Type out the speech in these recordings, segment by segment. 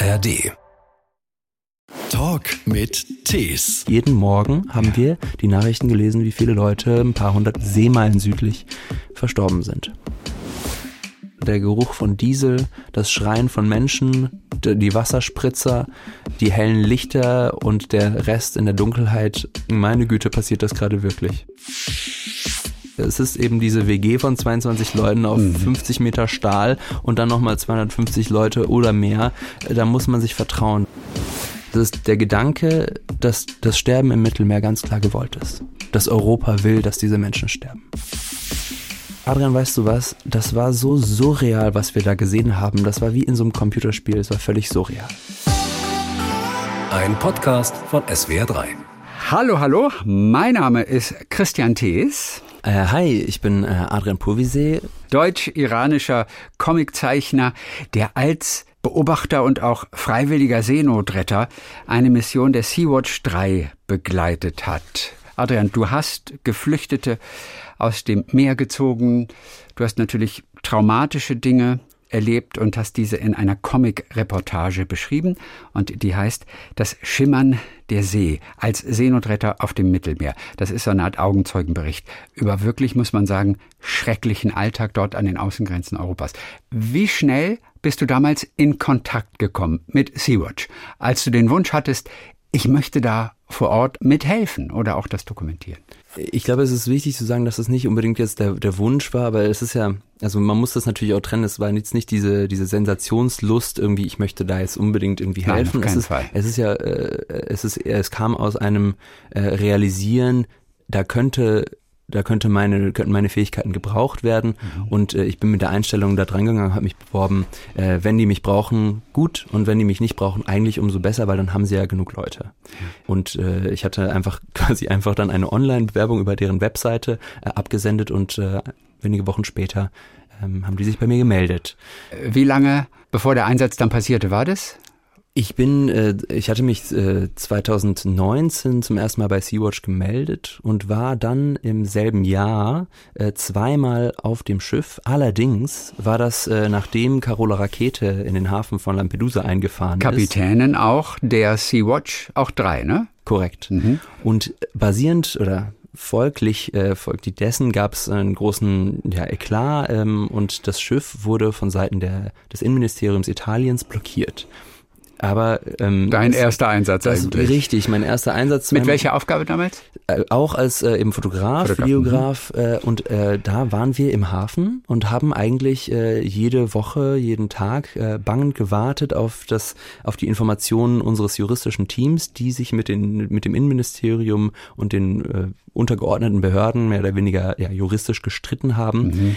ARD. Talk mit Tees. Jeden Morgen haben wir die Nachrichten gelesen, wie viele Leute ein paar hundert Seemeilen südlich verstorben sind. Der Geruch von Diesel, das Schreien von Menschen, die Wasserspritzer, die hellen Lichter und der Rest in der Dunkelheit. Meine Güte, passiert das gerade wirklich. Es ist eben diese WG von 22 Leuten auf mhm. 50 Meter Stahl und dann nochmal 250 Leute oder mehr. Da muss man sich vertrauen. Das ist der Gedanke, dass das Sterben im Mittelmeer ganz klar gewollt ist. Dass Europa will, dass diese Menschen sterben. Adrian, weißt du was? Das war so surreal, was wir da gesehen haben. Das war wie in so einem Computerspiel. Es war völlig surreal. Ein Podcast von SWR3. Hallo, hallo. Mein Name ist Christian Thees. Äh, hi, ich bin äh, Adrian Purvisee. Deutsch-iranischer Comiczeichner, der als Beobachter und auch freiwilliger Seenotretter eine Mission der Sea-Watch 3 begleitet hat. Adrian, du hast Geflüchtete aus dem Meer gezogen. Du hast natürlich traumatische Dinge erlebt und hast diese in einer Comic-Reportage beschrieben und die heißt Das Schimmern der See als Seenotretter auf dem Mittelmeer. Das ist so eine Art Augenzeugenbericht über wirklich, muss man sagen, schrecklichen Alltag dort an den Außengrenzen Europas. Wie schnell bist du damals in Kontakt gekommen mit Sea-Watch, als du den Wunsch hattest, ich möchte da vor Ort mithelfen oder auch das dokumentieren? Ich glaube, es ist wichtig zu sagen, dass es nicht unbedingt jetzt der, der Wunsch war, aber es ist ja, also man muss das natürlich auch trennen. Es war jetzt nicht diese, diese Sensationslust irgendwie, ich möchte da jetzt unbedingt irgendwie helfen. Nein, es, ist, Fall. es ist ja, äh, es ist, es kam aus einem äh, Realisieren, da könnte da könnte meine, könnten meine Fähigkeiten gebraucht werden. Mhm. Und äh, ich bin mit der Einstellung da dran gegangen, habe mich beworben, äh, wenn die mich brauchen, gut. Und wenn die mich nicht brauchen, eigentlich umso besser, weil dann haben sie ja genug Leute. Mhm. Und äh, ich hatte einfach quasi einfach dann eine Online-Bewerbung über deren Webseite äh, abgesendet und äh, wenige Wochen später ähm, haben die sich bei mir gemeldet. Wie lange bevor der Einsatz dann passierte, war das? Ich bin, äh, ich hatte mich äh, 2019 zum ersten Mal bei Sea-Watch gemeldet und war dann im selben Jahr äh, zweimal auf dem Schiff. Allerdings war das, äh, nachdem Carola Rakete in den Hafen von Lampedusa eingefahren Kapitänin ist. auch der Sea-Watch, auch drei, ne? Korrekt. Mhm. Und basierend oder folglich, äh, folglich dessen gab es einen großen ja, Eklat ähm, und das Schiff wurde von Seiten der, des Innenministeriums Italiens blockiert. Aber ähm, dein erster Einsatz das, eigentlich. Richtig, mein erster Einsatz. Mit welcher Aufgabe damals? Äh, auch als äh, eben Fotograf, Fotograf Videograf mhm. äh, und äh, da waren wir im Hafen und haben eigentlich äh, jede Woche, jeden Tag äh, bangend gewartet auf das, auf die Informationen unseres juristischen Teams, die sich mit den mit dem Innenministerium und den äh, untergeordneten Behörden mehr oder weniger ja, juristisch gestritten haben. Mhm.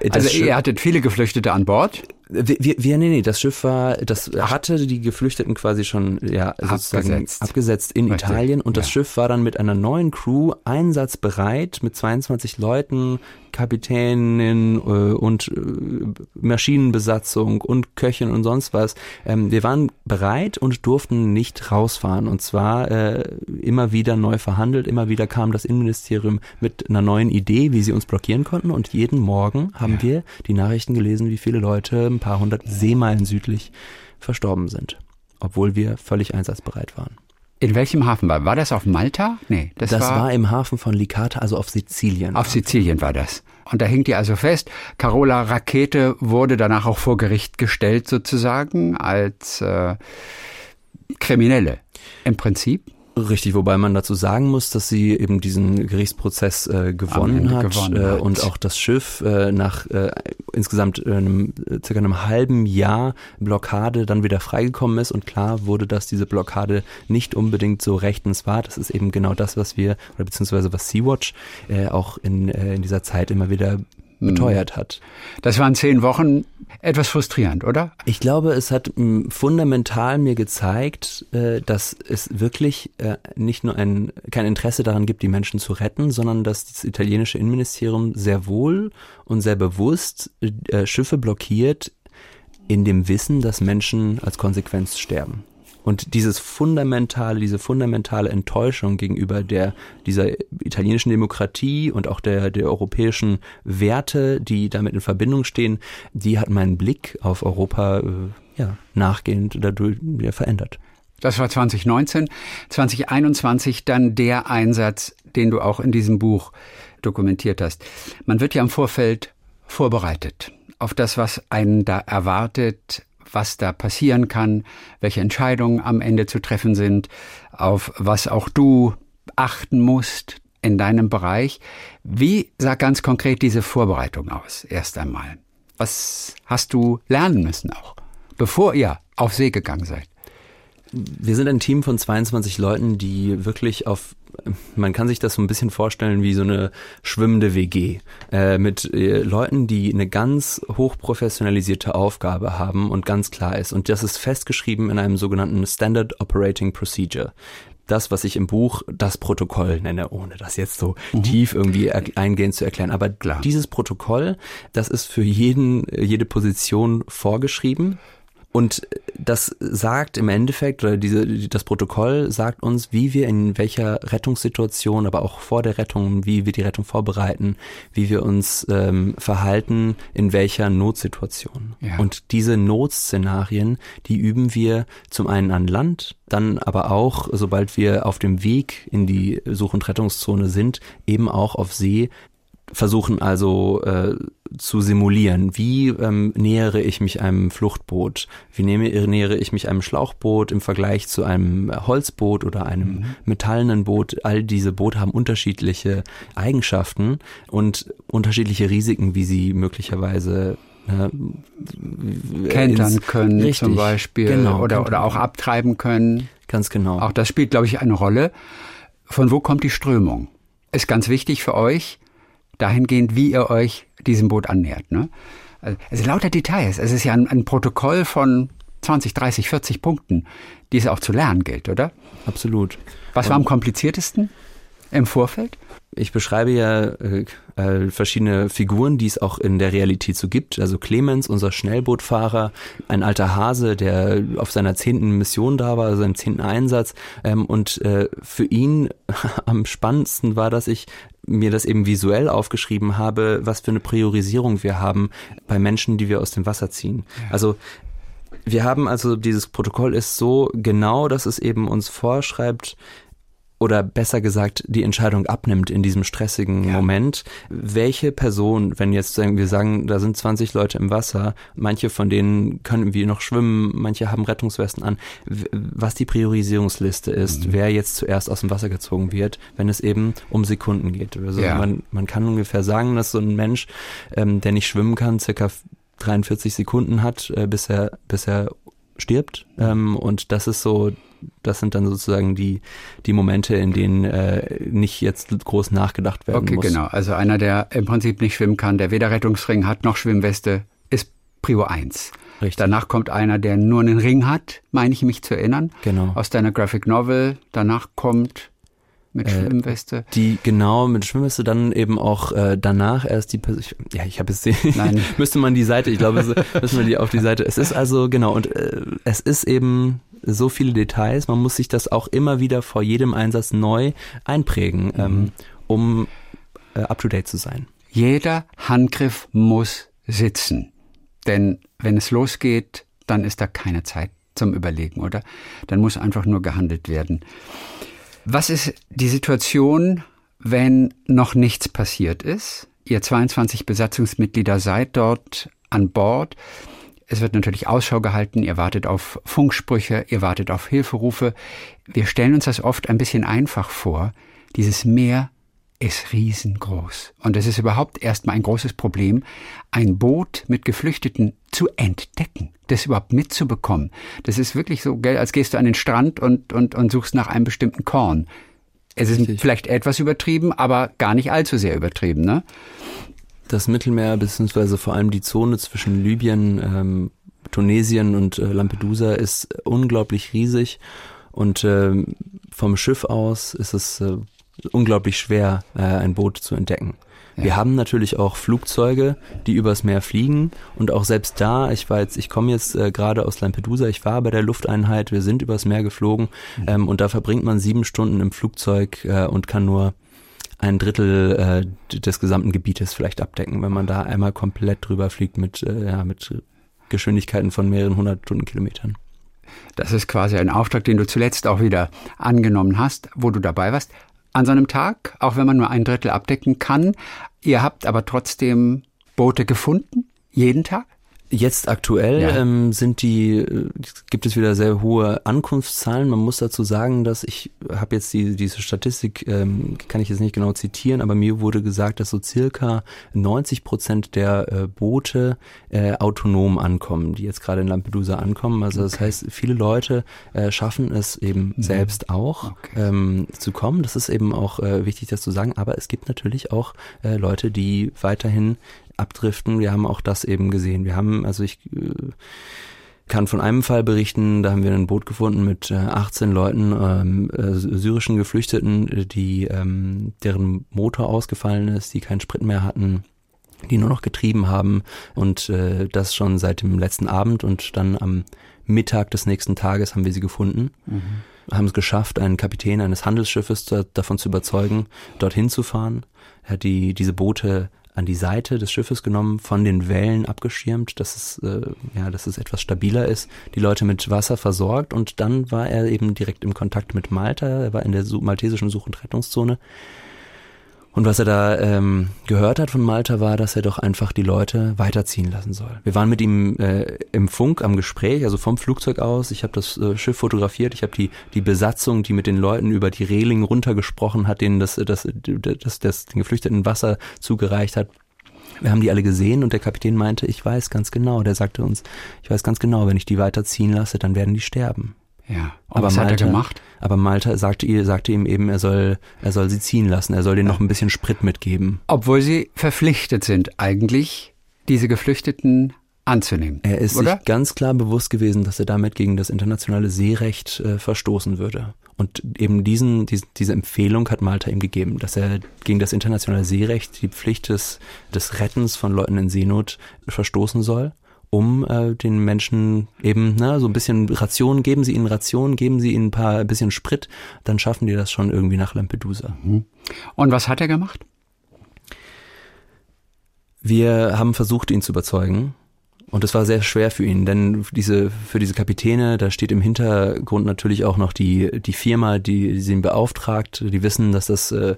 Das also ihr hattet viele Geflüchtete an Bord? Wir, wir, wir, nee, nee, das Schiff war, das hatte die Geflüchteten quasi schon, ja, sozusagen abgesetzt, abgesetzt in Richtig. Italien und das ja. Schiff war dann mit einer neuen Crew einsatzbereit mit 22 Leuten, Kapitänin äh, und äh, Maschinenbesatzung und Köchin und sonst was. Ähm, wir waren bereit und durften nicht rausfahren und zwar äh, immer wieder neu verhandelt, immer wieder kam das Innenministerium mit einer neuen Idee, wie sie uns blockieren konnten und jeden Morgen haben ja. wir die Nachrichten gelesen, wie viele Leute ein paar hundert Seemeilen südlich verstorben sind, obwohl wir völlig einsatzbereit waren. In welchem Hafen war? War das auf Malta? Nee, das, das war, war, im Hafen von Licata, also auf Sizilien. Auf Sizilien war das. Und da hängt ihr also fest, Carola Rakete wurde danach auch vor Gericht gestellt sozusagen als äh, Kriminelle. Im Prinzip. Richtig, wobei man dazu sagen muss, dass sie eben diesen Gerichtsprozess äh, gewonnen, hat, gewonnen äh, hat und auch das Schiff äh, nach äh, insgesamt einem, circa einem halben Jahr Blockade dann wieder freigekommen ist und klar wurde, dass diese Blockade nicht unbedingt so rechtens war. Das ist eben genau das, was wir oder beziehungsweise was Sea-Watch äh, auch in, äh, in dieser Zeit immer wieder beteuert hat. Das waren zehn Wochen etwas frustrierend, oder? Ich glaube, es hat m, fundamental mir gezeigt, äh, dass es wirklich äh, nicht nur ein, kein Interesse daran gibt, die Menschen zu retten, sondern dass das italienische Innenministerium sehr wohl und sehr bewusst äh, Schiffe blockiert in dem Wissen, dass Menschen als Konsequenz sterben. Und dieses fundamentale, diese fundamentale Enttäuschung gegenüber der, dieser italienischen Demokratie und auch der, der europäischen Werte, die damit in Verbindung stehen, die hat meinen Blick auf Europa, äh, ja, nachgehend dadurch verändert. Das war 2019. 2021 dann der Einsatz, den du auch in diesem Buch dokumentiert hast. Man wird ja im Vorfeld vorbereitet auf das, was einen da erwartet, was da passieren kann, welche Entscheidungen am Ende zu treffen sind, auf was auch du achten musst in deinem Bereich. Wie sah ganz konkret diese Vorbereitung aus, erst einmal? Was hast du lernen müssen auch, bevor ihr auf See gegangen seid? Wir sind ein Team von 22 Leuten, die wirklich auf man kann sich das so ein bisschen vorstellen wie so eine schwimmende WG äh, mit äh, Leuten, die eine ganz hochprofessionalisierte Aufgabe haben und ganz klar ist. Und das ist festgeschrieben in einem sogenannten Standard Operating Procedure das, was ich im Buch das Protokoll nenne, ohne das jetzt so mhm. tief irgendwie eingehend zu erklären. Aber Klar. dieses Protokoll, das ist für jeden, jede Position vorgeschrieben. Und das sagt im Endeffekt, oder diese, das Protokoll sagt uns, wie wir in welcher Rettungssituation, aber auch vor der Rettung, wie wir die Rettung vorbereiten, wie wir uns ähm, verhalten, in welcher Notsituation. Ja. Und diese Notszenarien, die üben wir zum einen an Land, dann aber auch, sobald wir auf dem Weg in die Such- und Rettungszone sind, eben auch auf See, versuchen also äh, zu simulieren. Wie ähm, nähere ich mich einem Fluchtboot? Wie nehme, nähere ich mich einem Schlauchboot im Vergleich zu einem Holzboot oder einem mhm. metallenen Boot? All diese Boote haben unterschiedliche Eigenschaften und unterschiedliche Risiken, wie sie möglicherweise äh, kentern können richtig, zum Beispiel genau, oder, oder auch abtreiben können. Ganz genau. Auch das spielt, glaube ich, eine Rolle. Von wo kommt die Strömung? Ist ganz wichtig für euch, dahingehend, wie ihr euch diesem Boot annähert. Ne? Also lauter Details. Es ist ja ein, ein Protokoll von 20, 30, 40 Punkten, die es auch zu lernen gilt, oder? Absolut. Was war am kompliziertesten im Vorfeld? Ich beschreibe ja äh, äh, verschiedene Figuren, die es auch in der Realität so gibt. Also Clemens, unser Schnellbootfahrer, ein alter Hase, der auf seiner zehnten Mission da war, seinem zehnten Einsatz. Ähm, und äh, für ihn am spannendsten war, dass ich mir das eben visuell aufgeschrieben habe, was für eine Priorisierung wir haben bei Menschen, die wir aus dem Wasser ziehen. Also wir haben also dieses Protokoll ist so genau, dass es eben uns vorschreibt, oder besser gesagt die Entscheidung abnimmt in diesem stressigen ja. Moment, welche Person, wenn jetzt sagen, wir sagen, da sind 20 Leute im Wasser, manche von denen können irgendwie noch schwimmen, manche haben Rettungswesten an, was die Priorisierungsliste ist, mhm. wer jetzt zuerst aus dem Wasser gezogen wird, wenn es eben um Sekunden geht. Also ja. man, man kann ungefähr sagen, dass so ein Mensch, ähm, der nicht schwimmen kann, circa 43 Sekunden hat, äh, bis er, bis er stirbt. Mhm. Ähm, und das ist so das sind dann sozusagen die, die Momente, in denen äh, nicht jetzt groß nachgedacht werden okay, muss. Okay, genau. Also einer, der im Prinzip nicht schwimmen kann, der weder Rettungsring hat noch Schwimmweste, ist Prio 1. Richtig. Danach kommt einer, der nur einen Ring hat, meine ich mich zu erinnern. Genau. Aus deiner Graphic Novel. Danach kommt mit äh, Schwimmweste. Die genau mit Schwimmweste dann eben auch äh, danach erst die ich, ja ich habe es Nein. müsste man die Seite ich glaube müssen wir die auf die Seite es ist also genau und äh, es ist eben so viele Details. Man muss sich das auch immer wieder vor jedem Einsatz neu einprägen, mhm. ähm, um äh, up-to-date zu sein. Jeder Handgriff muss sitzen. Denn wenn es losgeht, dann ist da keine Zeit zum Überlegen, oder? Dann muss einfach nur gehandelt werden. Was ist die Situation, wenn noch nichts passiert ist? Ihr 22 Besatzungsmitglieder seid dort an Bord. Es wird natürlich Ausschau gehalten, ihr wartet auf Funksprüche, ihr wartet auf Hilferufe. Wir stellen uns das oft ein bisschen einfach vor. Dieses Meer ist riesengroß. Und es ist überhaupt erstmal ein großes Problem, ein Boot mit Geflüchteten zu entdecken, das überhaupt mitzubekommen. Das ist wirklich so, als gehst du an den Strand und, und, und suchst nach einem bestimmten Korn. Es ist Richtig. vielleicht etwas übertrieben, aber gar nicht allzu sehr übertrieben, ne? das Mittelmeer, beziehungsweise vor allem die Zone zwischen Libyen, ähm, Tunesien und äh, Lampedusa ist unglaublich riesig und äh, vom Schiff aus ist es äh, unglaublich schwer, äh, ein Boot zu entdecken. Ja. Wir haben natürlich auch Flugzeuge, die übers Meer fliegen und auch selbst da, ich war jetzt, ich komme jetzt äh, gerade aus Lampedusa, ich war bei der Lufteinheit, wir sind übers Meer geflogen mhm. ähm, und da verbringt man sieben Stunden im Flugzeug äh, und kann nur ein Drittel äh, des gesamten Gebietes vielleicht abdecken, wenn man da einmal komplett drüber fliegt mit, äh, ja, mit Geschwindigkeiten von mehreren hundert Stundenkilometern. Das ist quasi ein Auftrag, den du zuletzt auch wieder angenommen hast, wo du dabei warst. An so einem Tag, auch wenn man nur ein Drittel abdecken kann. Ihr habt aber trotzdem Boote gefunden, jeden Tag? Jetzt aktuell ja. ähm, sind die, äh, gibt es wieder sehr hohe Ankunftszahlen. Man muss dazu sagen, dass ich habe jetzt die, diese Statistik, ähm, kann ich jetzt nicht genau zitieren, aber mir wurde gesagt, dass so circa 90 Prozent der äh, Boote äh, autonom ankommen, die jetzt gerade in Lampedusa ankommen. Also das heißt, viele Leute äh, schaffen es eben mhm. selbst auch okay. ähm, zu kommen. Das ist eben auch äh, wichtig, das zu sagen. Aber es gibt natürlich auch äh, Leute, die weiterhin abdriften. Wir haben auch das eben gesehen. Wir haben, also ich äh, kann von einem Fall berichten, da haben wir ein Boot gefunden mit äh, 18 Leuten, ähm, äh, syrischen Geflüchteten, die ähm, deren Motor ausgefallen ist, die keinen Sprit mehr hatten die nur noch getrieben haben und äh, das schon seit dem letzten Abend und dann am Mittag des nächsten Tages haben wir sie gefunden. Mhm. Haben es geschafft, einen Kapitän eines Handelsschiffes zu, davon zu überzeugen, dorthin zu fahren. Er hat die, diese Boote an die Seite des Schiffes genommen, von den Wellen abgeschirmt, dass es, äh, ja, dass es etwas stabiler ist, die Leute mit Wasser versorgt. Und dann war er eben direkt im Kontakt mit Malta, er war in der maltesischen Such- und Rettungszone und was er da ähm, gehört hat von Malta war, dass er doch einfach die Leute weiterziehen lassen soll. Wir waren mit ihm äh, im Funk am Gespräch, also vom Flugzeug aus. Ich habe das äh, Schiff fotografiert. Ich habe die die Besatzung, die mit den Leuten über die Reling runtergesprochen hat, denen das das das, das, das den Geflüchteten Wasser zugereicht hat. Wir haben die alle gesehen und der Kapitän meinte, ich weiß ganz genau. Der sagte uns, ich weiß ganz genau, wenn ich die weiterziehen lasse, dann werden die sterben. Ja. Und aber was Malta, hat er gemacht? Aber Malta sagte, sagte ihm eben, er soll, er soll sie ziehen lassen, er soll denen noch ein bisschen Sprit mitgeben. Obwohl sie verpflichtet sind, eigentlich diese Geflüchteten anzunehmen. Er ist oder? sich ganz klar bewusst gewesen, dass er damit gegen das internationale Seerecht äh, verstoßen würde. Und eben diesen, diesen, diese Empfehlung hat Malta ihm gegeben, dass er gegen das internationale Seerecht die Pflicht des, des Rettens von Leuten in Seenot verstoßen soll um äh, den Menschen eben ne, so ein bisschen Rationen, geben sie ihnen Rationen, geben sie ihnen ein paar ein bisschen Sprit, dann schaffen die das schon irgendwie nach Lampedusa. Mhm. Und was hat er gemacht? Wir haben versucht, ihn zu überzeugen. Und es war sehr schwer für ihn, denn diese, für diese Kapitäne, da steht im Hintergrund natürlich auch noch die, die Firma, die, die sie ihn beauftragt. Die wissen, dass das äh,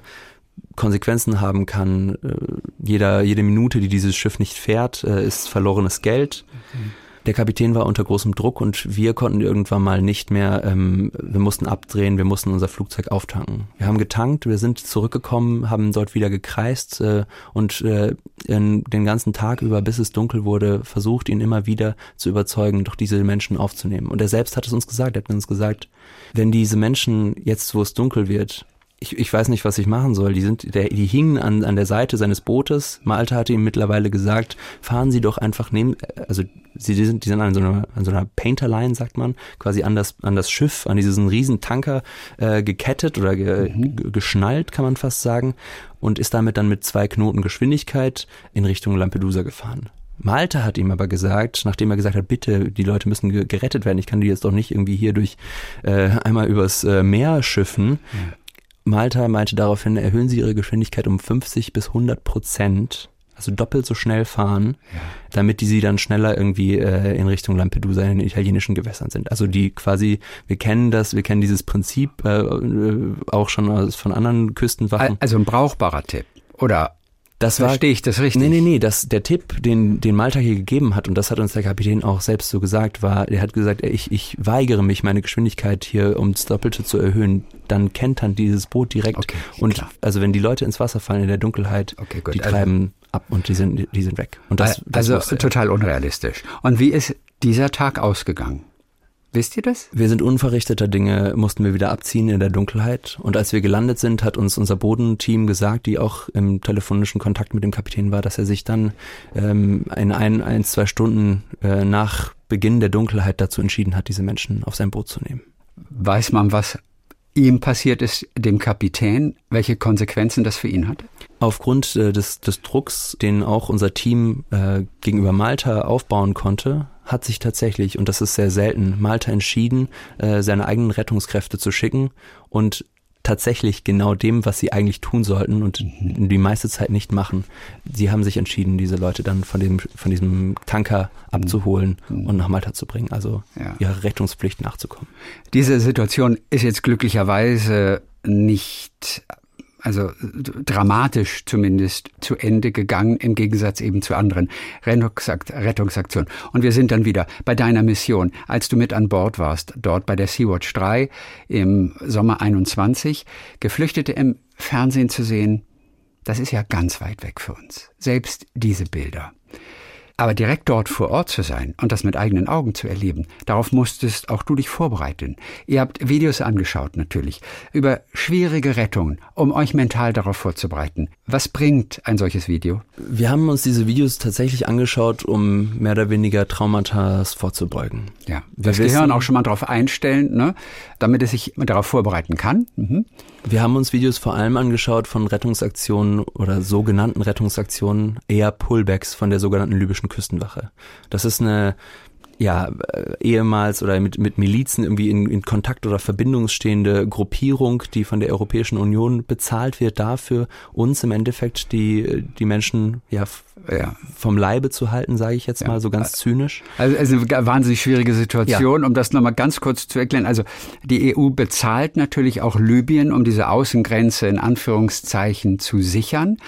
Konsequenzen haben kann. Äh, jeder, jede Minute, die dieses Schiff nicht fährt, äh, ist verlorenes Geld. Okay. Der Kapitän war unter großem Druck und wir konnten irgendwann mal nicht mehr, ähm, wir mussten abdrehen, wir mussten unser Flugzeug auftanken. Wir haben getankt, wir sind zurückgekommen, haben dort wieder gekreist äh, und äh, in, den ganzen Tag über, bis es dunkel wurde, versucht, ihn immer wieder zu überzeugen, doch diese Menschen aufzunehmen. Und er selbst hat es uns gesagt, er hat uns gesagt, wenn diese Menschen jetzt, wo es dunkel wird, ich, ich weiß nicht, was ich machen soll. Die sind, der, die hingen an, an der Seite seines Bootes. Malte hatte ihm mittlerweile gesagt, fahren Sie doch einfach neben, also sie die sind, die sind an so einer, an so einer Painterline, sagt man, quasi an das, an das Schiff, an diesen riesen Tanker äh, gekettet oder ge, mhm. geschnallt, kann man fast sagen, und ist damit dann mit zwei Knoten Geschwindigkeit in Richtung Lampedusa gefahren. Malte hat ihm aber gesagt, nachdem er gesagt hat, bitte, die Leute müssen gerettet werden, ich kann die jetzt doch nicht irgendwie hier durch äh, einmal übers äh, Meer schiffen, ja. Malta meinte daraufhin, erhöhen Sie Ihre Geschwindigkeit um 50 bis 100 Prozent, also doppelt so schnell fahren, ja. damit die sie dann schneller irgendwie äh, in Richtung Lampedusa in den italienischen Gewässern sind. Also die quasi, wir kennen das, wir kennen dieses Prinzip äh, auch schon aus, von anderen Küstenwachen. Also ein brauchbarer Tipp. Oder das Verstehe ich das richtig? Nee, nee, nee, das, der Tipp, den, den Malta hier gegeben hat, und das hat uns der Kapitän auch selbst so gesagt, war, er hat gesagt, ich, ich weigere mich, meine Geschwindigkeit hier ums Doppelte zu erhöhen. Dann kennt dann dieses Boot direkt. Okay, und klar. also wenn die Leute ins Wasser fallen in der Dunkelheit, okay, die also, treiben ab und die sind, die sind weg. Und das, das also total unrealistisch. Und wie ist dieser Tag ausgegangen? Wisst ihr das? Wir sind unverrichteter Dinge, mussten wir wieder abziehen in der Dunkelheit. Und als wir gelandet sind, hat uns unser Bodenteam gesagt, die auch im telefonischen Kontakt mit dem Kapitän war, dass er sich dann ähm, in ein, ein, zwei Stunden äh, nach Beginn der Dunkelheit dazu entschieden hat, diese Menschen auf sein Boot zu nehmen. Weiß man, was ihm passiert ist, dem Kapitän, welche Konsequenzen das für ihn hatte? Aufgrund äh, des, des Drucks, den auch unser Team äh, gegenüber Malta aufbauen konnte, hat sich tatsächlich, und das ist sehr selten, Malta entschieden, äh, seine eigenen Rettungskräfte zu schicken und tatsächlich genau dem, was sie eigentlich tun sollten und mhm. die meiste Zeit nicht machen. Sie haben sich entschieden, diese Leute dann von dem von diesem Tanker abzuholen mhm. und nach Malta zu bringen, also ja. ihrer Rettungspflicht nachzukommen. Diese Situation ist jetzt glücklicherweise nicht also dramatisch zumindest zu Ende gegangen, im Gegensatz eben zu anderen Rettungsaktionen. Und wir sind dann wieder bei deiner Mission, als du mit an Bord warst, dort bei der Sea-Watch 3 im Sommer 21, Geflüchtete im Fernsehen zu sehen, das ist ja ganz weit weg für uns. Selbst diese Bilder. Aber direkt dort vor Ort zu sein und das mit eigenen Augen zu erleben, darauf musstest auch du dich vorbereiten. Ihr habt Videos angeschaut natürlich über schwierige Rettungen, um euch mental darauf vorzubereiten. Was bringt ein solches Video? Wir haben uns diese Videos tatsächlich angeschaut, um mehr oder weniger Traumata vorzubeugen. Ja, wir das Gehirn auch schon mal darauf einstellen, ne, damit es sich darauf vorbereiten kann. Mhm. Wir haben uns Videos vor allem angeschaut von Rettungsaktionen oder sogenannten Rettungsaktionen, eher Pullbacks von der sogenannten libyschen Küstenwache. Das ist eine ja, äh, ehemals oder mit, mit Milizen irgendwie in, in Kontakt oder Verbindung stehende Gruppierung, die von der Europäischen Union bezahlt wird, dafür uns im Endeffekt die, die Menschen ja ja. vom Leibe zu halten, sage ich jetzt ja. mal so ganz zynisch. Also, also eine wahnsinnig schwierige Situation, ja. um das nochmal ganz kurz zu erklären. Also die EU bezahlt natürlich auch Libyen, um diese Außengrenze in Anführungszeichen zu sichern.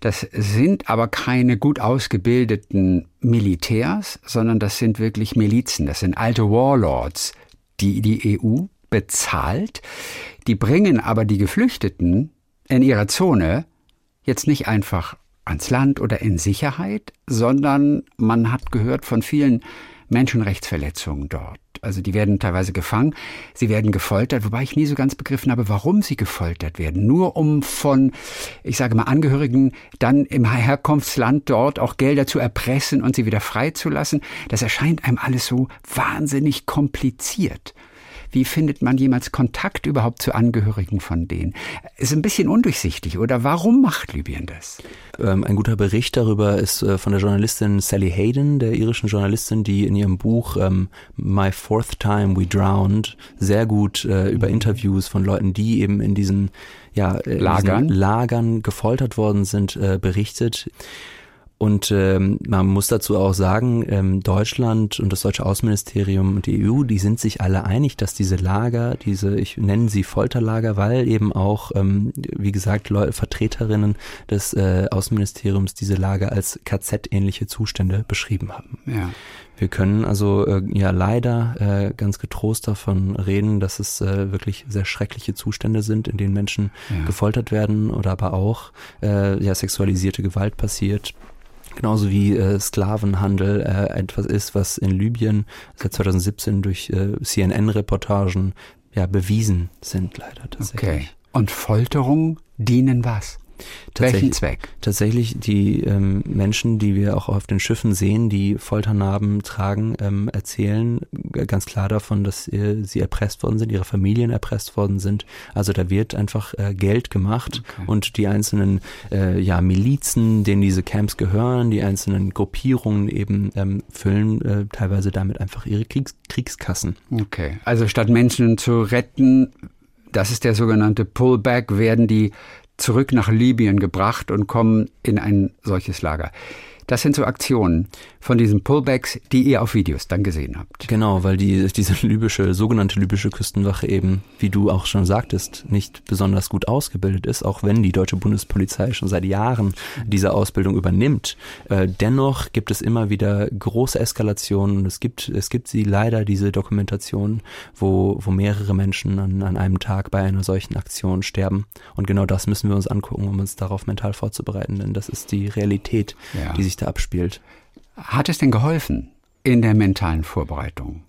Das sind aber keine gut ausgebildeten Militärs, sondern das sind wirklich Milizen, das sind alte Warlords, die die EU bezahlt. Die bringen aber die Geflüchteten in ihrer Zone jetzt nicht einfach ans Land oder in Sicherheit, sondern man hat gehört von vielen Menschenrechtsverletzungen dort. Also die werden teilweise gefangen, sie werden gefoltert, wobei ich nie so ganz begriffen habe, warum sie gefoltert werden. Nur um von, ich sage mal, Angehörigen dann im Herkunftsland dort auch Gelder zu erpressen und sie wieder freizulassen. Das erscheint einem alles so wahnsinnig kompliziert. Wie findet man jemals Kontakt überhaupt zu Angehörigen von denen? Ist ein bisschen undurchsichtig, oder warum macht Libyen das? Ähm, ein guter Bericht darüber ist äh, von der Journalistin Sally Hayden, der irischen Journalistin, die in ihrem Buch ähm, My Fourth Time We Drowned sehr gut äh, über Interviews von Leuten, die eben in diesen ja, äh, Lagern. Lagern gefoltert worden sind, äh, berichtet. Und ähm, man muss dazu auch sagen, ähm, Deutschland und das deutsche Außenministerium und die EU, die sind sich alle einig, dass diese Lager, diese, ich nenne sie Folterlager, weil eben auch, ähm, wie gesagt, Leute, Vertreterinnen des äh, Außenministeriums diese Lager als KZ-ähnliche Zustände beschrieben haben. Ja. Wir können also äh, ja leider äh, ganz getrost davon reden, dass es äh, wirklich sehr schreckliche Zustände sind, in denen Menschen ja. gefoltert werden oder aber auch äh, ja sexualisierte Gewalt passiert genauso wie äh, Sklavenhandel äh, etwas ist, was in Libyen seit 2017 durch äh, CNN-Reportagen ja bewiesen sind, leider tatsächlich. Okay. Und Folterung dienen was? Welchen Zweck? Tatsächlich die ähm, Menschen, die wir auch auf den Schiffen sehen, die Folternarben tragen, ähm, erzählen ganz klar davon, dass äh, sie erpresst worden sind, ihre Familien erpresst worden sind. Also da wird einfach äh, Geld gemacht okay. und die einzelnen äh, ja, Milizen, denen diese Camps gehören, die einzelnen Gruppierungen eben ähm, füllen äh, teilweise damit einfach ihre Kriegs Kriegskassen. Okay, also statt Menschen zu retten, das ist der sogenannte Pullback, werden die zurück nach Libyen gebracht und kommen in ein solches Lager. Das sind so Aktionen von diesen Pullbacks, die ihr auf Videos dann gesehen habt. Genau, weil die, diese libysche, sogenannte libysche Küstenwache eben, wie du auch schon sagtest, nicht besonders gut ausgebildet ist, auch wenn die deutsche Bundespolizei schon seit Jahren diese Ausbildung übernimmt. Äh, dennoch gibt es immer wieder große Eskalationen. Es gibt, es gibt sie leider, diese Dokumentation, wo, wo mehrere Menschen an, an einem Tag bei einer solchen Aktion sterben. Und genau das müssen wir uns angucken, um uns darauf mental vorzubereiten, denn das ist die Realität, ja. die sich da abspielt. Hat es denn geholfen in der mentalen Vorbereitung?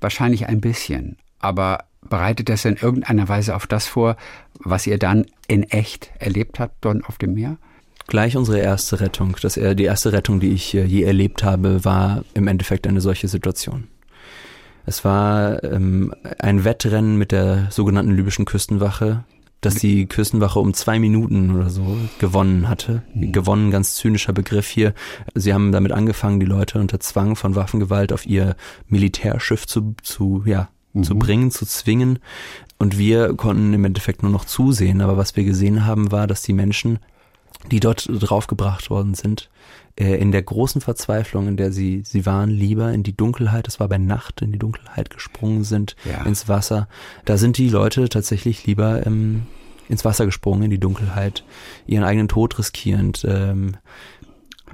Wahrscheinlich ein bisschen, aber bereitet das in irgendeiner Weise auf das vor, was ihr dann in echt erlebt habt dort auf dem Meer? Gleich unsere erste Rettung. Das, die erste Rettung, die ich äh, je erlebt habe, war im Endeffekt eine solche Situation. Es war ähm, ein Wettrennen mit der sogenannten libyschen Küstenwache, dass die Küstenwache um zwei Minuten oder so gewonnen hatte. Mhm. Gewonnen, ganz zynischer Begriff hier. Sie haben damit angefangen, die Leute unter Zwang von Waffengewalt auf ihr Militärschiff zu, zu ja, zu Mhm. bringen, zu zwingen. Und wir konnten im Endeffekt nur noch zusehen. Aber was wir gesehen haben, war, dass die Menschen, die dort draufgebracht worden sind, äh, in der großen Verzweiflung, in der sie, sie waren, lieber in die Dunkelheit, es war bei Nacht, in die Dunkelheit gesprungen sind, Ja. ins Wasser. Da sind die Leute tatsächlich lieber ähm, ins Wasser gesprungen, in die Dunkelheit, ihren eigenen Tod riskierend, ähm,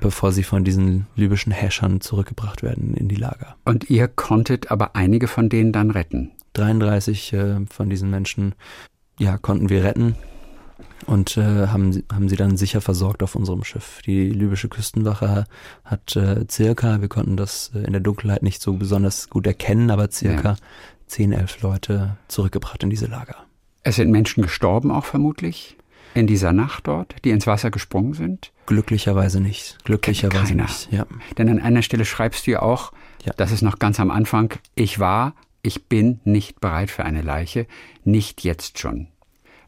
bevor sie von diesen libyschen Häschern zurückgebracht werden in die Lager. Und ihr konntet aber einige von denen dann retten. 33 äh, von diesen Menschen ja, konnten wir retten und äh, haben, sie- haben sie dann sicher versorgt auf unserem Schiff. Die libysche Küstenwache hat äh, circa, wir konnten das äh, in der Dunkelheit nicht so besonders gut erkennen, aber circa Ja. 10, 11 Leute zurückgebracht in diese Lager. Es sind Menschen gestorben auch vermutlich in dieser Nacht dort, die ins Wasser gesprungen sind. Glücklicherweise nicht. Glücklicherweise Keiner. nicht. Ja. Denn an einer Stelle schreibst du ja auch, Ja. das ist noch ganz am Anfang, ich war, ich bin nicht bereit für eine Leiche, nicht jetzt schon.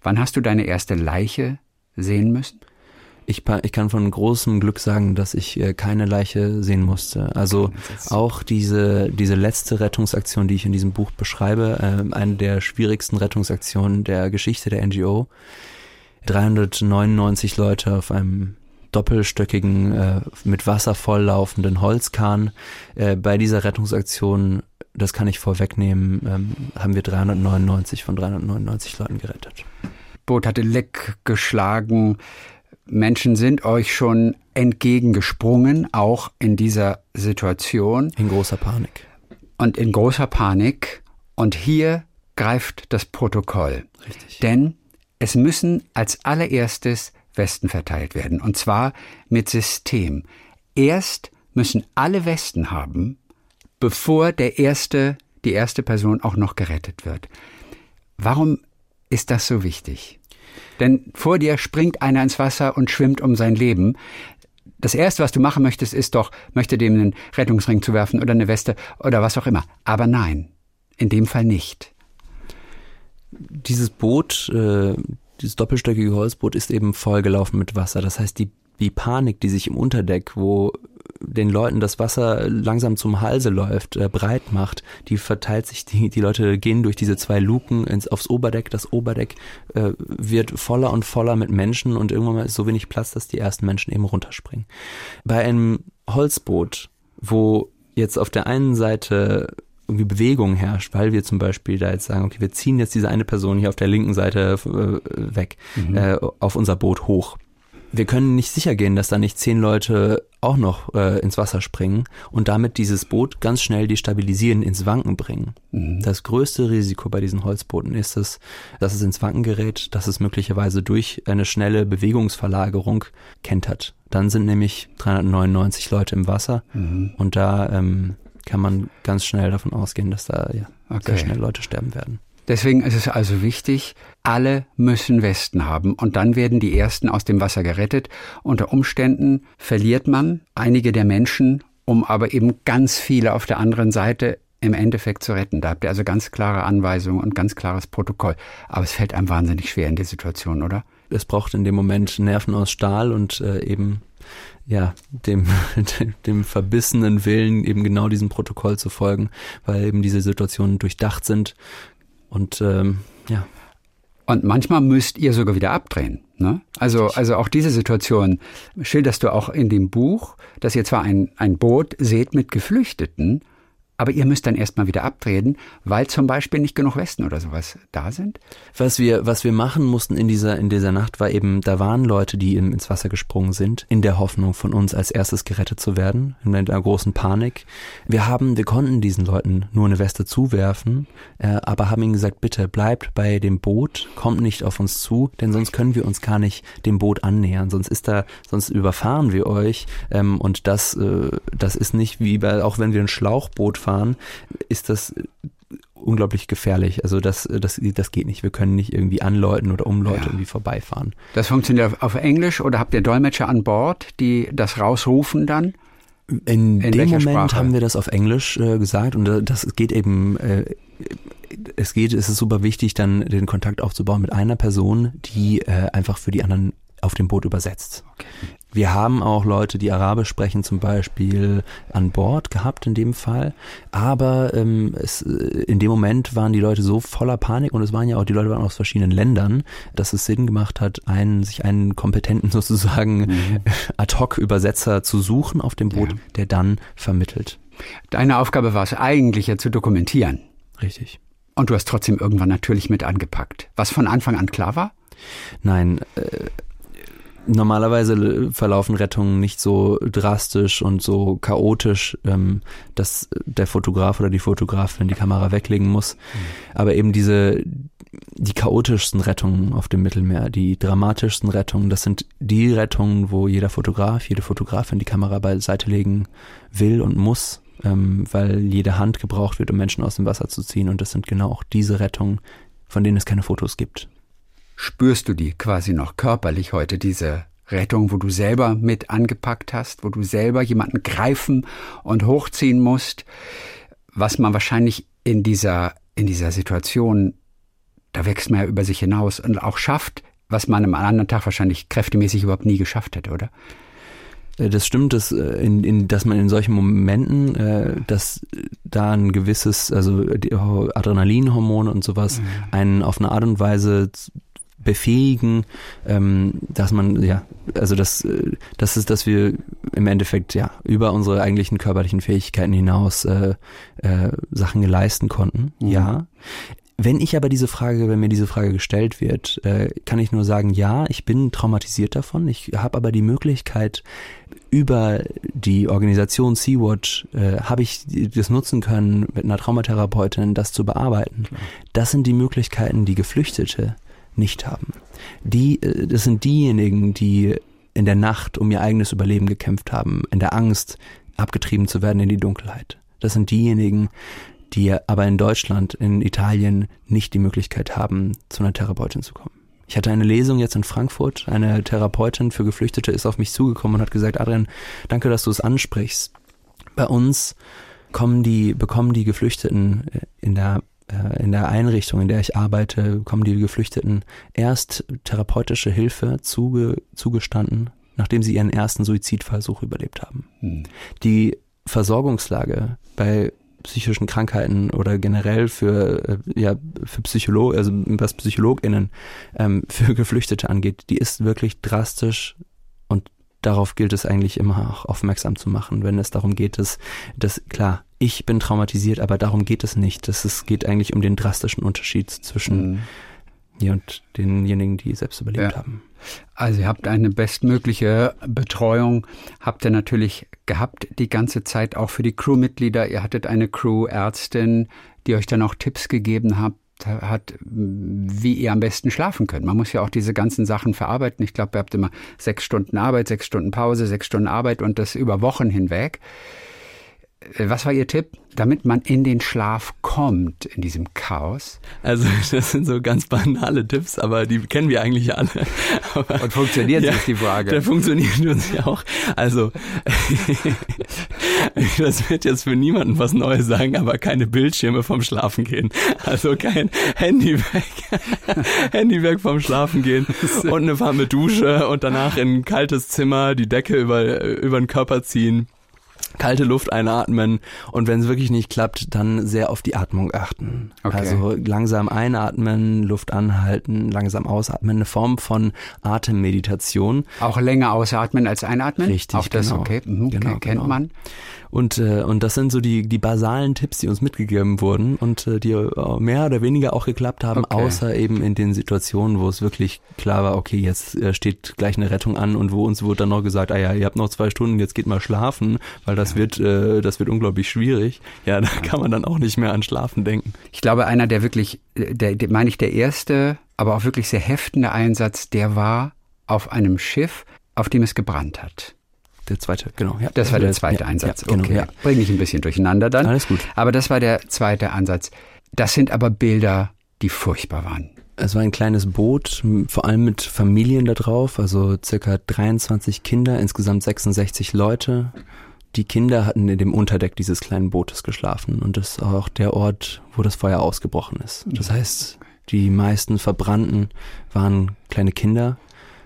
Wann hast du deine erste Leiche sehen müssen? Ich, ich kann von großem Glück sagen, dass ich äh, keine Leiche sehen musste. Also auch diese, diese letzte Rettungsaktion, die ich in diesem Buch beschreibe, äh, eine der schwierigsten Rettungsaktionen der Geschichte der NGO. 399 Leute auf einem doppelstöckigen, äh, mit Wasser volllaufenden Holzkahn. Äh, bei dieser Rettungsaktion, das kann ich vorwegnehmen, ähm, haben wir 399 von 399 Leuten gerettet. Boot hatte Leck geschlagen. Menschen sind euch schon entgegengesprungen, auch in dieser Situation In großer Panik. und in großer Panik. Und hier greift das Protokoll. Richtig. Denn es müssen als allererstes Westen verteilt werden. Und zwar mit System. Erst müssen alle Westen haben, bevor der erste, die erste Person auch noch gerettet wird. Warum ist das so wichtig? Denn vor dir springt einer ins Wasser und schwimmt um sein Leben. Das erste, was du machen möchtest, ist doch, möchte dem einen Rettungsring zuwerfen oder eine Weste oder was auch immer. Aber nein, in dem Fall nicht. Dieses Boot, äh, dieses doppelstöckige Holzboot ist eben vollgelaufen mit Wasser. Das heißt, die, die Panik, die sich im Unterdeck, wo den Leuten das Wasser langsam zum Halse läuft, äh, breit macht, die verteilt sich, die, die Leute gehen durch diese zwei Luken ins, aufs Oberdeck. Das Oberdeck äh, wird voller und voller mit Menschen und irgendwann mal ist so wenig Platz, dass die ersten Menschen eben runterspringen. Bei einem Holzboot, wo jetzt auf der einen Seite irgendwie Bewegung herrscht, weil wir zum Beispiel da jetzt sagen, okay, wir ziehen jetzt diese eine Person hier auf der linken Seite äh, weg, äh, auf unser Boot hoch. Wir können nicht sicher gehen, dass da nicht zehn Leute auch noch äh, ins Wasser springen und damit dieses Boot ganz schnell destabilisieren, ins Wanken bringen. Das größte Risiko bei diesen Holzbooten ist es, dass es ins Wanken gerät, dass es möglicherweise durch eine schnelle Bewegungsverlagerung kentert. Dann sind nämlich 399 Leute im Wasser und da ähm, kann man ganz schnell davon ausgehen, dass da ja, Okay. sehr schnell Leute sterben werden. Deswegen ist es also wichtig, alle müssen Westen haben und dann werden die Ersten aus dem Wasser gerettet. Unter Umständen verliert man einige der Menschen, um aber eben ganz viele auf der anderen Seite im Endeffekt zu retten. Da habt ihr also ganz klare Anweisungen und ganz klares Protokoll. Aber es fällt einem wahnsinnig schwer in der Situation, oder? Es braucht in dem Moment Nerven aus Stahl und äh, eben ja dem, dem dem verbissenen Willen eben genau diesem Protokoll zu folgen, weil eben diese Situationen durchdacht sind und ähm, ja Und manchmal müsst ihr sogar wieder abdrehen. Ne? Also, also auch diese Situation schilderst du auch in dem Buch, dass ihr zwar ein, ein Boot seht mit Geflüchteten, aber ihr müsst dann erstmal wieder abdrehen, weil zum Beispiel nicht genug Westen oder sowas da sind. Was wir, was wir machen mussten in dieser, in dieser Nacht war eben, da waren Leute, die in, ins Wasser gesprungen sind, in der Hoffnung von uns als erstes gerettet zu werden, in einer großen Panik. Wir haben, wir konnten diesen Leuten nur eine Weste zuwerfen, äh, aber haben ihnen gesagt, bitte bleibt bei dem Boot, kommt nicht auf uns zu, denn sonst können wir uns gar nicht dem Boot annähern, sonst ist da, sonst überfahren wir euch, ähm, und das, äh, das ist nicht wie bei, auch wenn wir ein Schlauchboot fahren, ist das unglaublich gefährlich. Also das, das, das geht nicht. Wir können nicht irgendwie an Leuten oder um Leute Ja. irgendwie vorbeifahren. Das funktioniert auf Englisch oder habt ihr Dolmetscher an Bord, die das rausrufen dann? In, In dem welcher Moment Sprache? haben wir das auf Englisch äh, gesagt und das geht eben, äh, es geht, es ist super wichtig, dann den Kontakt aufzubauen mit einer Person, die äh, einfach für die anderen auf dem Boot übersetzt. Wir haben auch Leute, die Arabisch sprechen, zum Beispiel an Bord gehabt in dem Fall. Aber ähm, es, äh, in dem Moment waren die Leute so voller Panik und es waren ja auch die Leute waren aus verschiedenen Ländern, dass es Sinn gemacht hat, einen, sich einen kompetenten sozusagen Ad-hoc-Übersetzer zu suchen auf dem Boot, Ja. der dann vermittelt. Deine Aufgabe war es eigentlich ja zu dokumentieren. Richtig. Und du hast trotzdem irgendwann natürlich mit angepackt. Was von Anfang an klar war? Nein, äh, normalerweise verlaufen Rettungen nicht so drastisch und so chaotisch, ähm, dass der Fotograf oder die Fotografin die Kamera weglegen muss. Aber eben diese, die chaotischsten Rettungen auf dem Mittelmeer, die dramatischsten Rettungen, das sind die Rettungen, wo jeder Fotograf, jede Fotografin die Kamera beiseite legen will und muss, ähm, weil jede Hand gebraucht wird, um Menschen aus dem Wasser zu ziehen. Und das sind genau auch diese Rettungen, von denen es keine Fotos gibt. Spürst du die quasi noch körperlich heute, diese Rettung, wo du selber mit angepackt hast, wo du selber jemanden greifen und hochziehen musst, was man wahrscheinlich in dieser, in dieser Situation, da wächst man ja über sich hinaus und auch schafft, was man am anderen Tag wahrscheinlich kräftemäßig überhaupt nie geschafft hätte, oder? Äh, Das stimmt, dass, äh, in, in, dass man in solchen Momenten, äh, dass da ein gewisses, also Adrenalinhormone und sowas, einen auf eine Art und Weise befähigen, ähm, dass man, ja, also das, äh, das ist, dass wir im Endeffekt ja über unsere eigentlichen körperlichen Fähigkeiten hinaus äh, äh, Sachen leisten konnten. Mhm. Ja. Wenn ich aber diese Frage, wenn mir diese Frage gestellt wird, äh, kann ich nur sagen, ja, ich bin traumatisiert davon. Ich habe aber die Möglichkeit, über die Organisation Sea-Watch äh, habe ich das nutzen können, mit einer Traumatherapeutin das zu bearbeiten. Das sind die Möglichkeiten, die Geflüchtete nicht haben. Die, äh, das sind diejenigen, die in der Nacht um ihr eigenes Überleben gekämpft haben, in der Angst, abgetrieben zu werden in die Dunkelheit. Das sind diejenigen, die aber in Deutschland, in Italien nicht die Möglichkeit haben, zu einer Therapeutin zu kommen. Ich hatte eine Lesung jetzt in Frankfurt. Eine Therapeutin für Geflüchtete ist auf mich zugekommen und hat gesagt, Adrian, danke, dass du es ansprichst. Bei uns kommen die, bekommen die Geflüchteten in der äh, in der Einrichtung, in der ich arbeite, bekommen die Geflüchteten erst therapeutische Hilfe zuge, zugestanden, nachdem sie ihren ersten Suizidversuch überlebt haben. Die Versorgungslage bei psychischen Krankheiten oder generell für äh, ja für Psycholo also was PsychologInnen ähm, für Geflüchtete angeht, die ist wirklich drastisch und darauf gilt es eigentlich immer auch aufmerksam zu machen, wenn es darum geht, dass, dass klar, ich bin traumatisiert, aber darum geht es nicht. Das es geht eigentlich um den drastischen Unterschied zwischen Mhm. mir und denjenigen, die selbst überlebt Ja. haben. Also ihr habt eine bestmögliche Betreuung, habt ihr natürlich gehabt die ganze Zeit auch für die Crewmitglieder. Ihr hattet eine Crewärztin, die euch dann auch Tipps gegeben hat, hat, wie ihr am besten schlafen könnt. Man muss ja auch diese ganzen Sachen verarbeiten. Ich glaube, ihr habt immer sechs Stunden Arbeit, sechs Stunden Pause, sechs Stunden Arbeit und das über Wochen hinweg. Äh, Was war Ihr Tipp, damit man in den Schlaf kommt in diesem Chaos? Also das sind so ganz banale Tipps, aber die kennen wir eigentlich alle. Aber, Und funktioniert Ja, ist die Frage. Der funktioniert uns ja auch. Also das wird jetzt für niemanden was Neues sagen, aber keine Bildschirme vom Schlafen gehen. Also kein Handy weg. Handy weg vom Schlafen gehen und eine warme Dusche und danach in ein kaltes Zimmer die Decke über, über den Körper ziehen. Kalte Luft einatmen und wenn es wirklich nicht klappt, dann sehr auf die Atmung achten. Okay. Also langsam einatmen, Luft anhalten, langsam ausatmen, eine Form von Atemmeditation. Auch länger ausatmen als einatmen? Richtig, Auch das genau. okay. Mhm, Genau, kennt genau. man. Und, äh, und das sind so die, die basalen Tipps, die uns mitgegeben wurden und äh, die äh, mehr oder weniger auch geklappt haben, Okay. außer eben in den Situationen, wo es wirklich klar war, okay, jetzt äh, steht gleich eine Rettung an und wo uns wurde dann noch gesagt, ah ja, ihr habt noch zwei Stunden, jetzt geht mal schlafen, weil das wird, äh, das wird unglaublich schwierig. Ja, da kann man dann auch nicht mehr an Schlafen denken. Ich glaube, einer der wirklich, der, der meine ich, der erste, aber auch wirklich sehr heftende Einsatz, der war auf einem Schiff, auf dem es gebrannt hat. Der zweite, genau. Ja, Das war der zweite ja, Einsatz. Ja, genau, okay. ja. Bring ich ein bisschen durcheinander dann. Alles gut. Aber das war der zweite Ansatz. Das sind aber Bilder, die furchtbar waren. Es war ein kleines Boot, vor allem mit Familien da drauf, also circa 23 Kinder, insgesamt 66 Leute. Die Kinder hatten in dem Unterdeck dieses kleinen Bootes geschlafen und das ist auch der Ort, wo das Feuer ausgebrochen ist. Das heißt, die meisten Verbrannten waren kleine Kinder.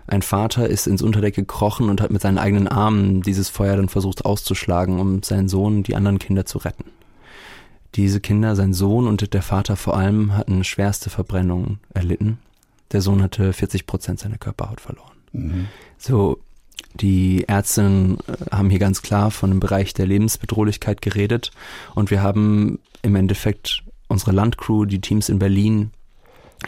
Ein Vater ist ins Unterdeck gekrochen und hat mit seinen eigenen Armen dieses Feuer dann versucht auszuschlagen, um seinen Sohn, die anderen Kinder zu retten. Diese Kinder, sein Sohn und der Vater vor allem, hatten schwerste Verbrennungen erlitten. Der Sohn hatte 40 Prozent seiner Körperhaut verloren. Mhm. So, die Ärztinnen äh, haben hier ganz klar von dem Bereich der Lebensbedrohlichkeit geredet und wir haben im Endeffekt unsere Landcrew, die Teams in Berlin,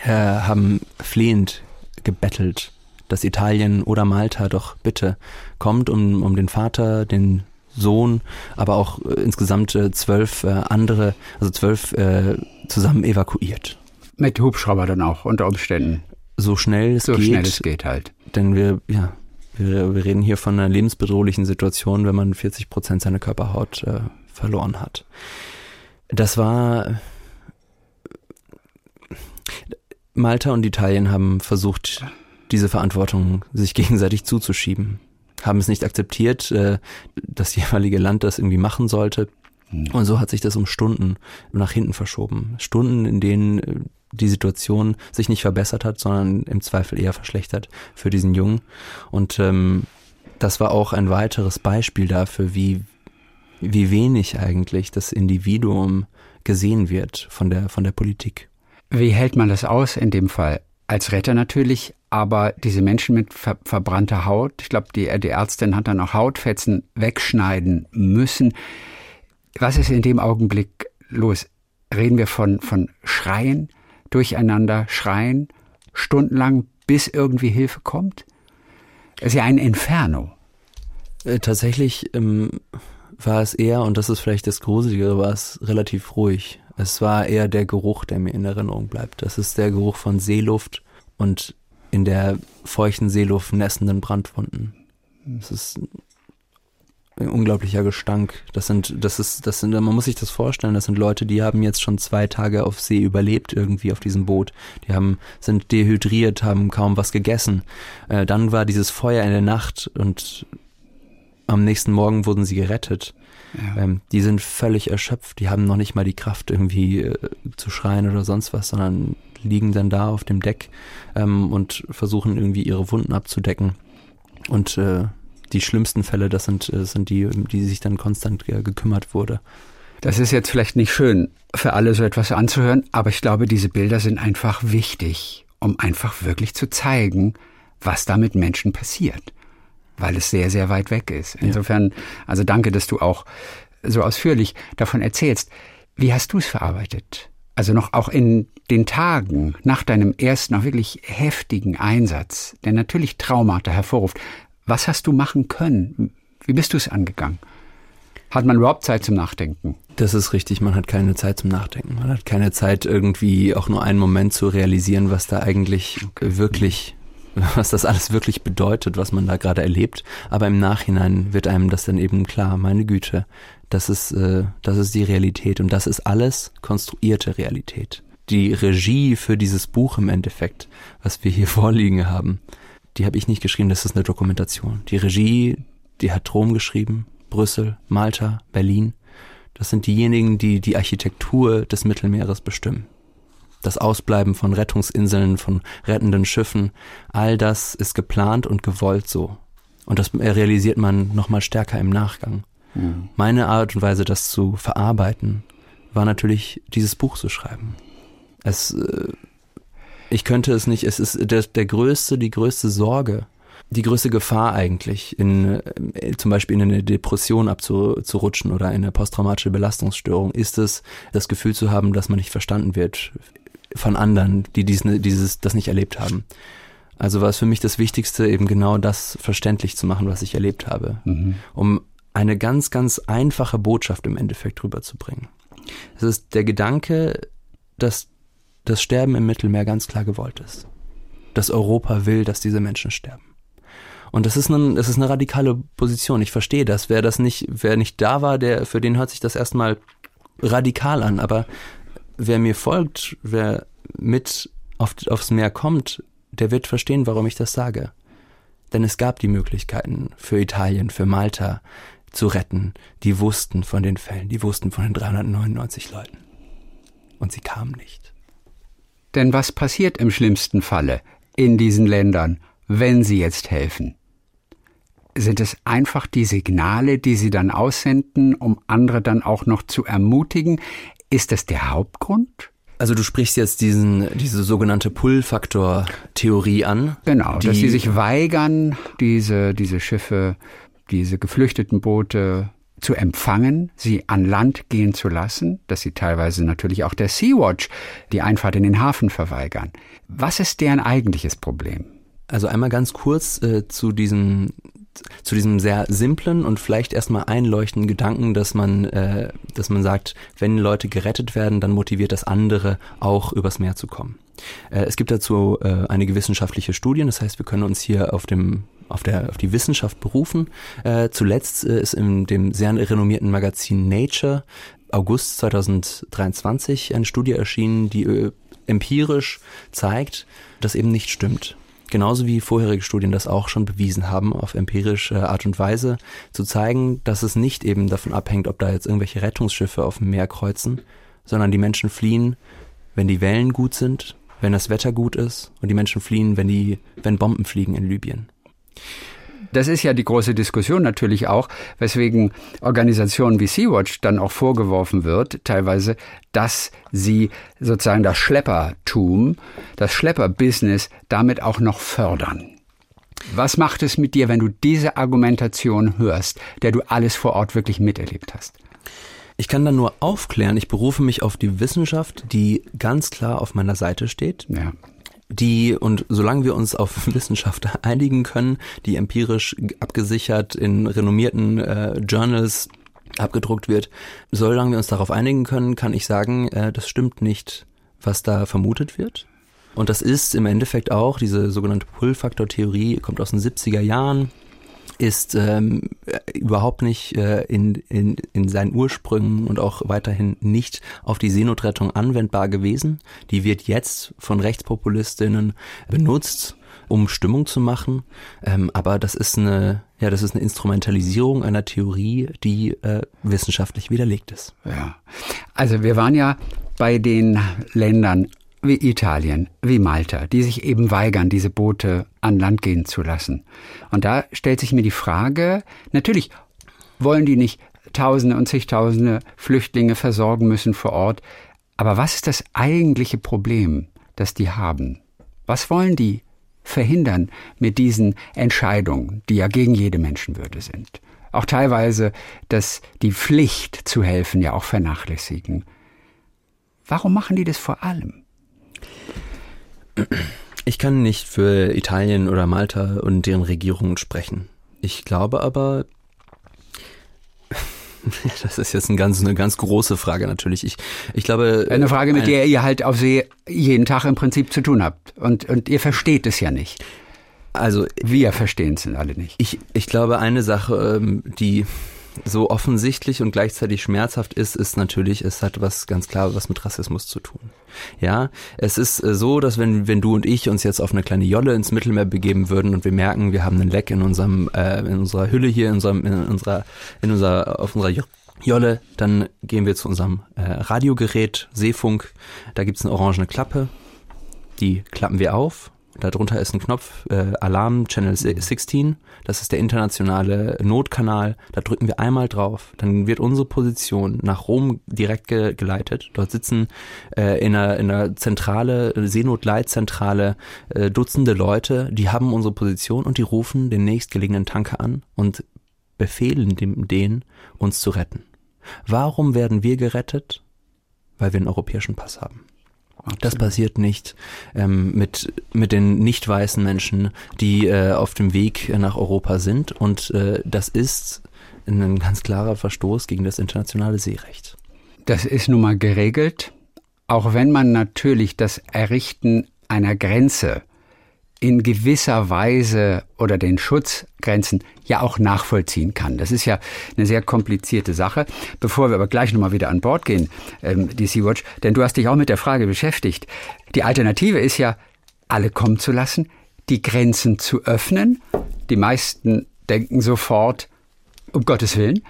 äh, haben flehend gebettelt, dass Italien oder Malta doch bitte kommt, um, um den Vater, den Sohn, aber auch äh, insgesamt äh, zwölf andere, also zwölf zusammen evakuiert. Mit Hubschrauber dann auch unter Umständen. So schnell es so geht. So schnell es geht halt. Denn wir, ja, wir, wir reden hier von einer lebensbedrohlichen Situation, wenn man 40 Prozent seiner Körperhaut äh, verloren hat. Das war Malta und Italien haben versucht, diese Verantwortung sich gegenseitig zuzuschieben, haben es nicht akzeptiert, äh, das jeweilige Land das irgendwie machen sollte. Hm. Und so hat sich das um Stunden nach hinten verschoben. Stunden, in denen äh, die Situation sich nicht verbessert hat, sondern im Zweifel eher verschlechtert für diesen Jungen. Und ähm, das war auch ein weiteres Beispiel dafür, wie, wie wenig eigentlich das Individuum gesehen wird von der, von der Politik. Wie hält man das aus in dem Fall? Als Retter natürlich, aber diese Menschen mit ver verbrannter Haut, ich glaube, die, die Ärztin hat dann auch Hautfetzen wegschneiden müssen. Was ist in dem Augenblick los? Reden wir von, von Schreien, durcheinander schreien, stundenlang, bis irgendwie Hilfe kommt? Das ist ja ein Inferno. Äh, tatsächlich ähm, war es eher, und das ist vielleicht das Gruselige, war es relativ ruhig. Es war eher der Geruch, der mir in Erinnerung bleibt. Das ist der Geruch von Seeluft und in der feuchten Seeluft nässenden Brandwunden. Es ist unglaublicher Gestank. Das sind, das ist, das sind, man muss sich das vorstellen, das sind Leute, die haben jetzt schon zwei Tage auf See überlebt irgendwie auf diesem Boot. Die haben, sind dehydriert, haben kaum was gegessen. Äh, dann war dieses Feuer in der Nacht und am nächsten Morgen wurden sie gerettet. Ja. Ähm, die sind völlig erschöpft, die haben noch nicht mal die Kraft irgendwie äh, zu schreien oder sonst was, sondern liegen dann da auf dem Deck ähm, und versuchen irgendwie ihre Wunden abzudecken. Und äh, die schlimmsten Fälle, das sind, äh, sind die, die sich dann konstant äh, gekümmert wurde. Das ist jetzt vielleicht nicht schön für alle so etwas anzuhören, aber ich glaube, diese Bilder sind einfach wichtig, um einfach wirklich zu zeigen, was da mit Menschen passiert weil es sehr, sehr weit weg ist. Insofern, also danke, dass du auch so ausführlich davon erzählst. Wie hast du es verarbeitet? Also noch auch in den Tagen nach deinem ersten, auch wirklich heftigen Einsatz, der natürlich Traumata hervorruft. Was hast du machen können? Wie bist du es angegangen? Hat man überhaupt Zeit zum Nachdenken? Das ist richtig, man hat keine Zeit zum Nachdenken. Man hat keine Zeit, irgendwie auch nur einen Moment zu realisieren, was da eigentlich okay. wirklich was das alles wirklich bedeutet, was man da gerade erlebt. Aber im Nachhinein wird einem das dann eben klar, meine Güte, das ist, äh, das ist die Realität und das ist alles konstruierte Realität. Die Regie für dieses Buch im Endeffekt, was wir hier vorliegen haben, die habe ich nicht geschrieben, das ist eine Dokumentation. Die Regie, die hat Rom geschrieben, Brüssel, Malta, Berlin. Das sind diejenigen, die die Architektur des Mittelmeeres bestimmen das Ausbleiben von Rettungsinseln, von rettenden Schiffen, all das ist geplant und gewollt so. Und das realisiert man nochmal stärker im Nachgang. Mhm. Meine Art und Weise, das zu verarbeiten, war natürlich, dieses Buch zu schreiben. Es, äh, ich könnte es nicht, es ist der, der größte, die größte Sorge, die größte Gefahr eigentlich, in, äh, zum Beispiel in eine Depression abzurutschen oder in eine posttraumatische Belastungsstörung, ist es, das Gefühl zu haben, dass man nicht verstanden wird von anderen, die dies, dieses, das nicht erlebt haben. Also war es für mich das Wichtigste, eben genau das verständlich zu machen, was ich erlebt habe, mhm. um eine ganz, ganz einfache Botschaft im Endeffekt rüberzubringen. Es ist der Gedanke, dass das Sterben im Mittelmeer ganz klar gewollt ist. Dass Europa will, dass diese Menschen sterben. Und das ist, ein, das ist eine radikale Position. Ich verstehe das. Wer das nicht, wer nicht da war, der, für den hört sich das erstmal radikal an. Aber wer mir folgt, wer mit auf, aufs Meer kommt, der wird verstehen, warum ich das sage. Denn es gab die Möglichkeiten für Italien, für Malta, zu retten. Die wussten von den Fällen, die wussten von den 399 Leuten. Und sie kamen nicht. Denn was passiert im schlimmsten Falle in diesen Ländern, wenn sie jetzt helfen? Sind es einfach die Signale, die sie dann aussenden, um andere dann auch noch zu ermutigen? Ist das der Hauptgrund? Also du sprichst jetzt diesen, diese sogenannte Pull-Faktor-Theorie an. Genau, dass sie sich weigern, diese, diese Schiffe, diese geflüchteten Boote zu empfangen, sie an Land gehen zu lassen, dass sie teilweise natürlich auch der Sea-Watch die Einfahrt in den Hafen verweigern. Was ist deren eigentliches Problem? Also einmal ganz kurz äh, zu diesem zu diesem sehr simplen und vielleicht erstmal einleuchtenden Gedanken, dass man, äh, dass man sagt, wenn Leute gerettet werden, dann motiviert das andere auch übers Meer zu kommen. Äh, es gibt dazu äh, einige wissenschaftliche Studien, das heißt, wir können uns hier auf dem auf, der, auf die Wissenschaft berufen. Äh, zuletzt äh, ist in dem sehr renommierten Magazin Nature August 2023 eine Studie erschienen, die äh, empirisch zeigt, dass eben nicht stimmt genauso wie vorherige Studien das auch schon bewiesen haben, auf empirische Art und Weise, zu zeigen, dass es nicht eben davon abhängt, ob da jetzt irgendwelche Rettungsschiffe auf dem Meer kreuzen, sondern die Menschen fliehen, wenn die Wellen gut sind, wenn das Wetter gut ist und die Menschen fliehen, wenn die, wenn Bomben fliegen in Libyen. Das ist ja die große Diskussion natürlich auch, weswegen Organisationen wie Sea-Watch dann auch vorgeworfen wird, teilweise, dass sie sozusagen das Schleppertum, das Schlepperbusiness damit auch noch fördern. Was macht es mit dir, wenn du diese Argumentation hörst, der du alles vor Ort wirklich miterlebt hast? Ich kann dann nur aufklären, ich berufe mich auf die Wissenschaft, die ganz klar auf meiner Seite steht. Ja die, und solange wir uns auf Wissenschaft einigen können, die empirisch abgesichert in renommierten äh, Journals abgedruckt wird, solange wir uns darauf einigen können, kann ich sagen, äh, das stimmt nicht, was da vermutet wird. Und das ist im Endeffekt auch, diese sogenannte Pull-Faktor-Theorie kommt aus den 70er Jahren, ist ähm, überhaupt nicht äh, in, in, in seinen Ursprüngen und auch weiterhin nicht auf die Seenotrettung anwendbar gewesen. Die wird jetzt von Rechtspopulistinnen benutzt, um Stimmung zu machen. Ähm, aber das ist eine, ja, das ist eine Instrumentalisierung einer Theorie, die äh, wissenschaftlich widerlegt ist. Ja. Also wir waren ja bei den Ländern wie Italien, wie Malta, die sich eben weigern, diese Boote an Land gehen zu lassen. Und da stellt sich mir die Frage, natürlich wollen die nicht Tausende und zigtausende Flüchtlinge versorgen müssen vor Ort, aber was ist das eigentliche Problem, das die haben? Was wollen die verhindern mit diesen Entscheidungen, die ja gegen jede Menschenwürde sind? Auch teilweise, dass die Pflicht zu helfen ja auch vernachlässigen. Warum machen die das vor allem? Ich kann nicht für Italien oder Malta und deren Regierungen sprechen. Ich glaube aber, das ist jetzt ein ganz, eine ganz große Frage natürlich. Ich, ich glaube. Eine Frage, mit der ihr halt auf See jeden Tag im Prinzip zu tun habt. Und, und ihr versteht es ja nicht. Also. Wir verstehen es alle nicht. Ich, ich glaube, eine Sache, ähm, die so offensichtlich und gleichzeitig schmerzhaft ist, ist natürlich, es hat was ganz klar was mit Rassismus zu tun. Ja, es ist äh, so, dass wenn, wenn du und ich uns jetzt auf eine kleine Jolle ins Mittelmeer begeben würden und wir merken, wir haben einen Leck in unserem, äh, in unserer Hülle hier, in unserem, in unserer, in unserer, auf unserer Jolle, dann gehen wir zu unserem äh, Radiogerät, Seefunk, da gibt's eine orangene Klappe, die klappen wir auf Darunter ist ein Knopf, äh, Alarm Channel 16. Das ist der internationale Notkanal. Da drücken wir einmal drauf. Dann wird unsere Position nach Rom direkt ge geleitet. Dort sitzen äh, in, einer, in einer Zentrale, Seenotleitzentrale, äh, Dutzende Leute, die haben unsere Position und die rufen den nächstgelegenen Tanker an und befehlen dem, den, uns zu retten. Warum werden wir gerettet? Weil wir einen europäischen Pass haben. Absolut. Das passiert nicht ähm, mit, mit den nicht weißen Menschen, die äh, auf dem Weg nach Europa sind. Und äh, das ist ein ganz klarer Verstoß gegen das internationale Seerecht. Das ist nun mal geregelt, auch wenn man natürlich das Errichten einer Grenze in gewisser Weise oder den Schutzgrenzen ja auch nachvollziehen kann. Das ist ja eine sehr komplizierte Sache. Bevor wir aber gleich nochmal wieder an Bord gehen, ähm, die Sea-Watch, denn du hast dich auch mit der Frage beschäftigt. Die Alternative ist ja, alle kommen zu lassen, die Grenzen zu öffnen. Die meisten denken sofort, Um Gottes Willen.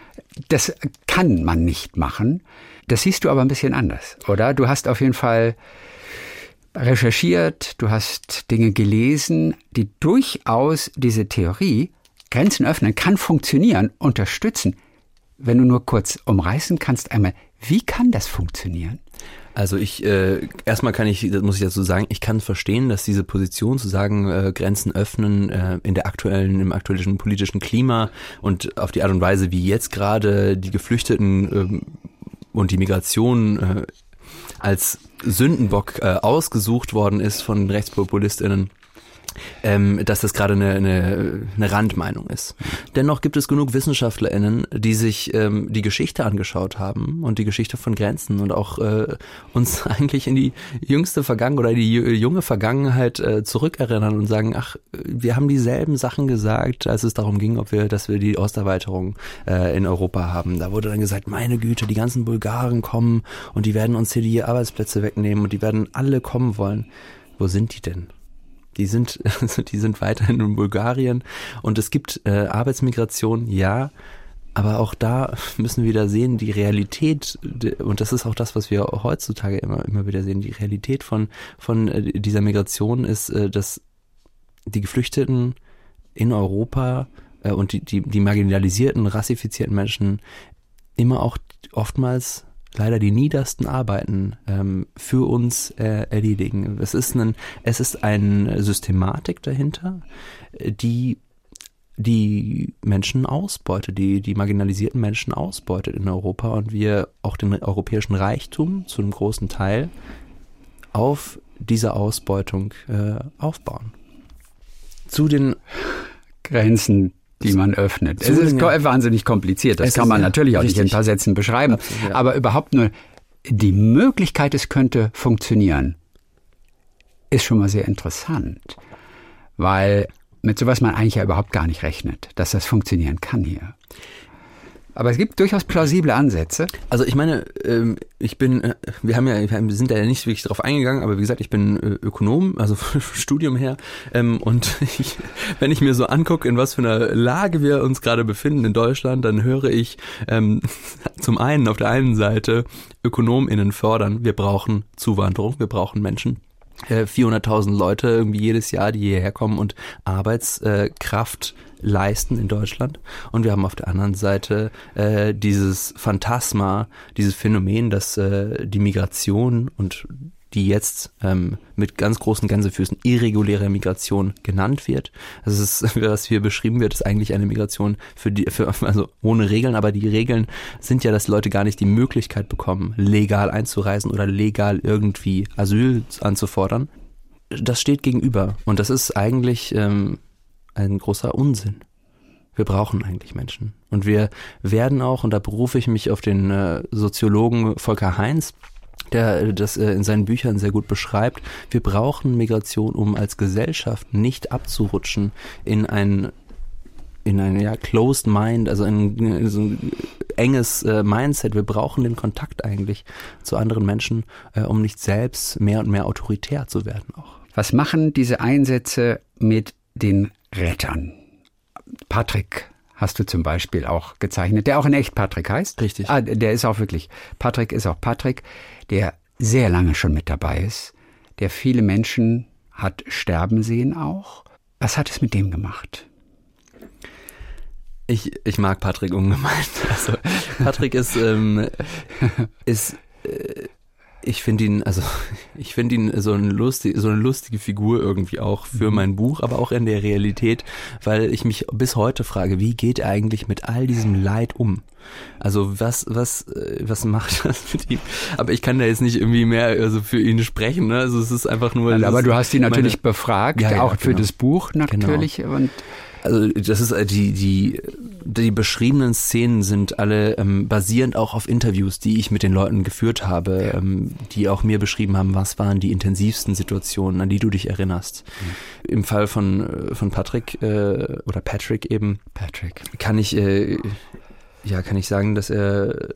Das kann man nicht machen. Das siehst du aber ein bisschen anders, oder? Du hast auf jeden Fall recherchiert, du hast Dinge gelesen, die durchaus diese Theorie, Grenzen öffnen, kann funktionieren, unterstützen. Wenn du nur kurz umreißen kannst, einmal, wie kann das funktionieren? Also ich äh, erstmal kann ich, das muss ich dazu sagen, ich kann verstehen, dass diese Position zu sagen, äh, Grenzen öffnen äh, in der aktuellen, im aktuellen politischen Klima und auf die Art und Weise, wie jetzt gerade die Geflüchteten äh, und die Migration äh, als Sündenbock äh, ausgesucht worden ist von Rechtspopulistinnen ähm, dass das gerade eine, eine, eine Randmeinung ist. Dennoch gibt es genug WissenschaftlerInnen, die sich ähm, die Geschichte angeschaut haben und die Geschichte von Grenzen und auch äh, uns eigentlich in die jüngste Vergangenheit oder die junge Vergangenheit äh, zurückerinnern und sagen, ach, wir haben dieselben Sachen gesagt, als es darum ging, ob wir, dass wir die Osterweiterung äh, in Europa haben. Da wurde dann gesagt, meine Güte, die ganzen Bulgaren kommen und die werden uns hier die Arbeitsplätze wegnehmen und die werden alle kommen wollen. Wo sind die denn? Die sind, also die sind weiterhin in Bulgarien. Und es gibt äh, Arbeitsmigration, ja, aber auch da müssen wir wieder sehen, die Realität, und das ist auch das, was wir heutzutage immer, immer wieder sehen, die Realität von, von äh, dieser Migration ist, äh, dass die Geflüchteten in Europa äh, und die, die, die marginalisierten, rassifizierten Menschen immer auch oftmals leider die niedersten Arbeiten ähm, für uns äh, erledigen. Es ist, ein, es ist eine Systematik dahinter, die die Menschen ausbeutet, die die marginalisierten Menschen ausbeutet in Europa und wir auch den europäischen Reichtum zu einem großen Teil auf dieser Ausbeutung äh, aufbauen. Zu den Grenzen die man öffnet. Es ist wahnsinnig kompliziert. Das es kann man ja, natürlich auch richtig. nicht in ein paar Sätzen beschreiben. Absolut, ja. Aber überhaupt nur die Möglichkeit, es könnte funktionieren, ist schon mal sehr interessant. Weil mit sowas man eigentlich ja überhaupt gar nicht rechnet, dass das funktionieren kann hier. Aber es gibt durchaus plausible Ansätze. Also ich meine, ähm, ich bin, äh, wir haben ja, wir sind ja nicht wirklich darauf eingegangen, aber wie gesagt, ich bin äh, Ökonom, also Studium her. Ähm, und ich, wenn ich mir so angucke, in was für einer Lage wir uns gerade befinden in Deutschland, dann höre ich ähm, zum einen auf der einen Seite ÖkonomInnen fördern, wir brauchen Zuwanderung, wir brauchen Menschen. 400.000 äh, Leute irgendwie jedes Jahr, die hierher kommen und Arbeitskraft leisten in Deutschland. Und wir haben auf der anderen Seite äh, dieses Phantasma, dieses Phänomen, dass äh, die Migration und die jetzt ähm, mit ganz großen Gänsefüßen irreguläre Migration genannt wird. Das ist, was hier beschrieben wird, ist eigentlich eine Migration für die, für, also ohne Regeln, aber die Regeln sind ja, dass Leute gar nicht die Möglichkeit bekommen, legal einzureisen oder legal irgendwie Asyl anzufordern. Das steht gegenüber und das ist eigentlich ähm, ein großer Unsinn. Wir brauchen eigentlich Menschen. Und wir werden auch, und da berufe ich mich auf den äh, Soziologen Volker Heinz, der das äh, in seinen Büchern sehr gut beschreibt, wir brauchen Migration, um als Gesellschaft nicht abzurutschen in ein in ein ja, closed mind, also in, in so ein enges äh, Mindset. Wir brauchen den Kontakt eigentlich zu anderen Menschen, äh, um nicht selbst mehr und mehr autoritär zu werden auch. Was machen diese Einsätze mit den Rettern. Patrick hast du zum Beispiel auch gezeichnet, der auch in echt Patrick heißt. Richtig. Ah, der ist auch wirklich, Patrick ist auch Patrick, der sehr lange schon mit dabei ist, der viele Menschen hat sterben sehen auch. Was hat es mit dem gemacht? Ich, ich mag Patrick ungemein. Also Patrick ist, ähm, ist äh, ich finde ihn, also ich finde ihn so, ein lustig, so eine lustige Figur irgendwie auch für mhm. mein Buch, aber auch in der Realität, weil ich mich bis heute frage, wie geht er eigentlich mit all diesem Leid um? Also was, was, äh, was macht das mit ihm? Aber ich kann da jetzt nicht irgendwie mehr also für ihn sprechen. Ne? Also es ist einfach nur. aber du hast ihn natürlich meine, befragt, ja, ja, auch für genau. das Buch natürlich. Genau. Und also das ist äh, die die die beschriebenen Szenen sind alle ähm, basierend auch auf Interviews, die ich mit den Leuten geführt habe, ähm, die auch mir beschrieben haben, was waren die intensivsten Situationen, an die du dich erinnerst. Mhm. Im Fall von äh, von Patrick äh, oder Patrick eben Patrick kann ich äh, ja kann ich sagen, dass er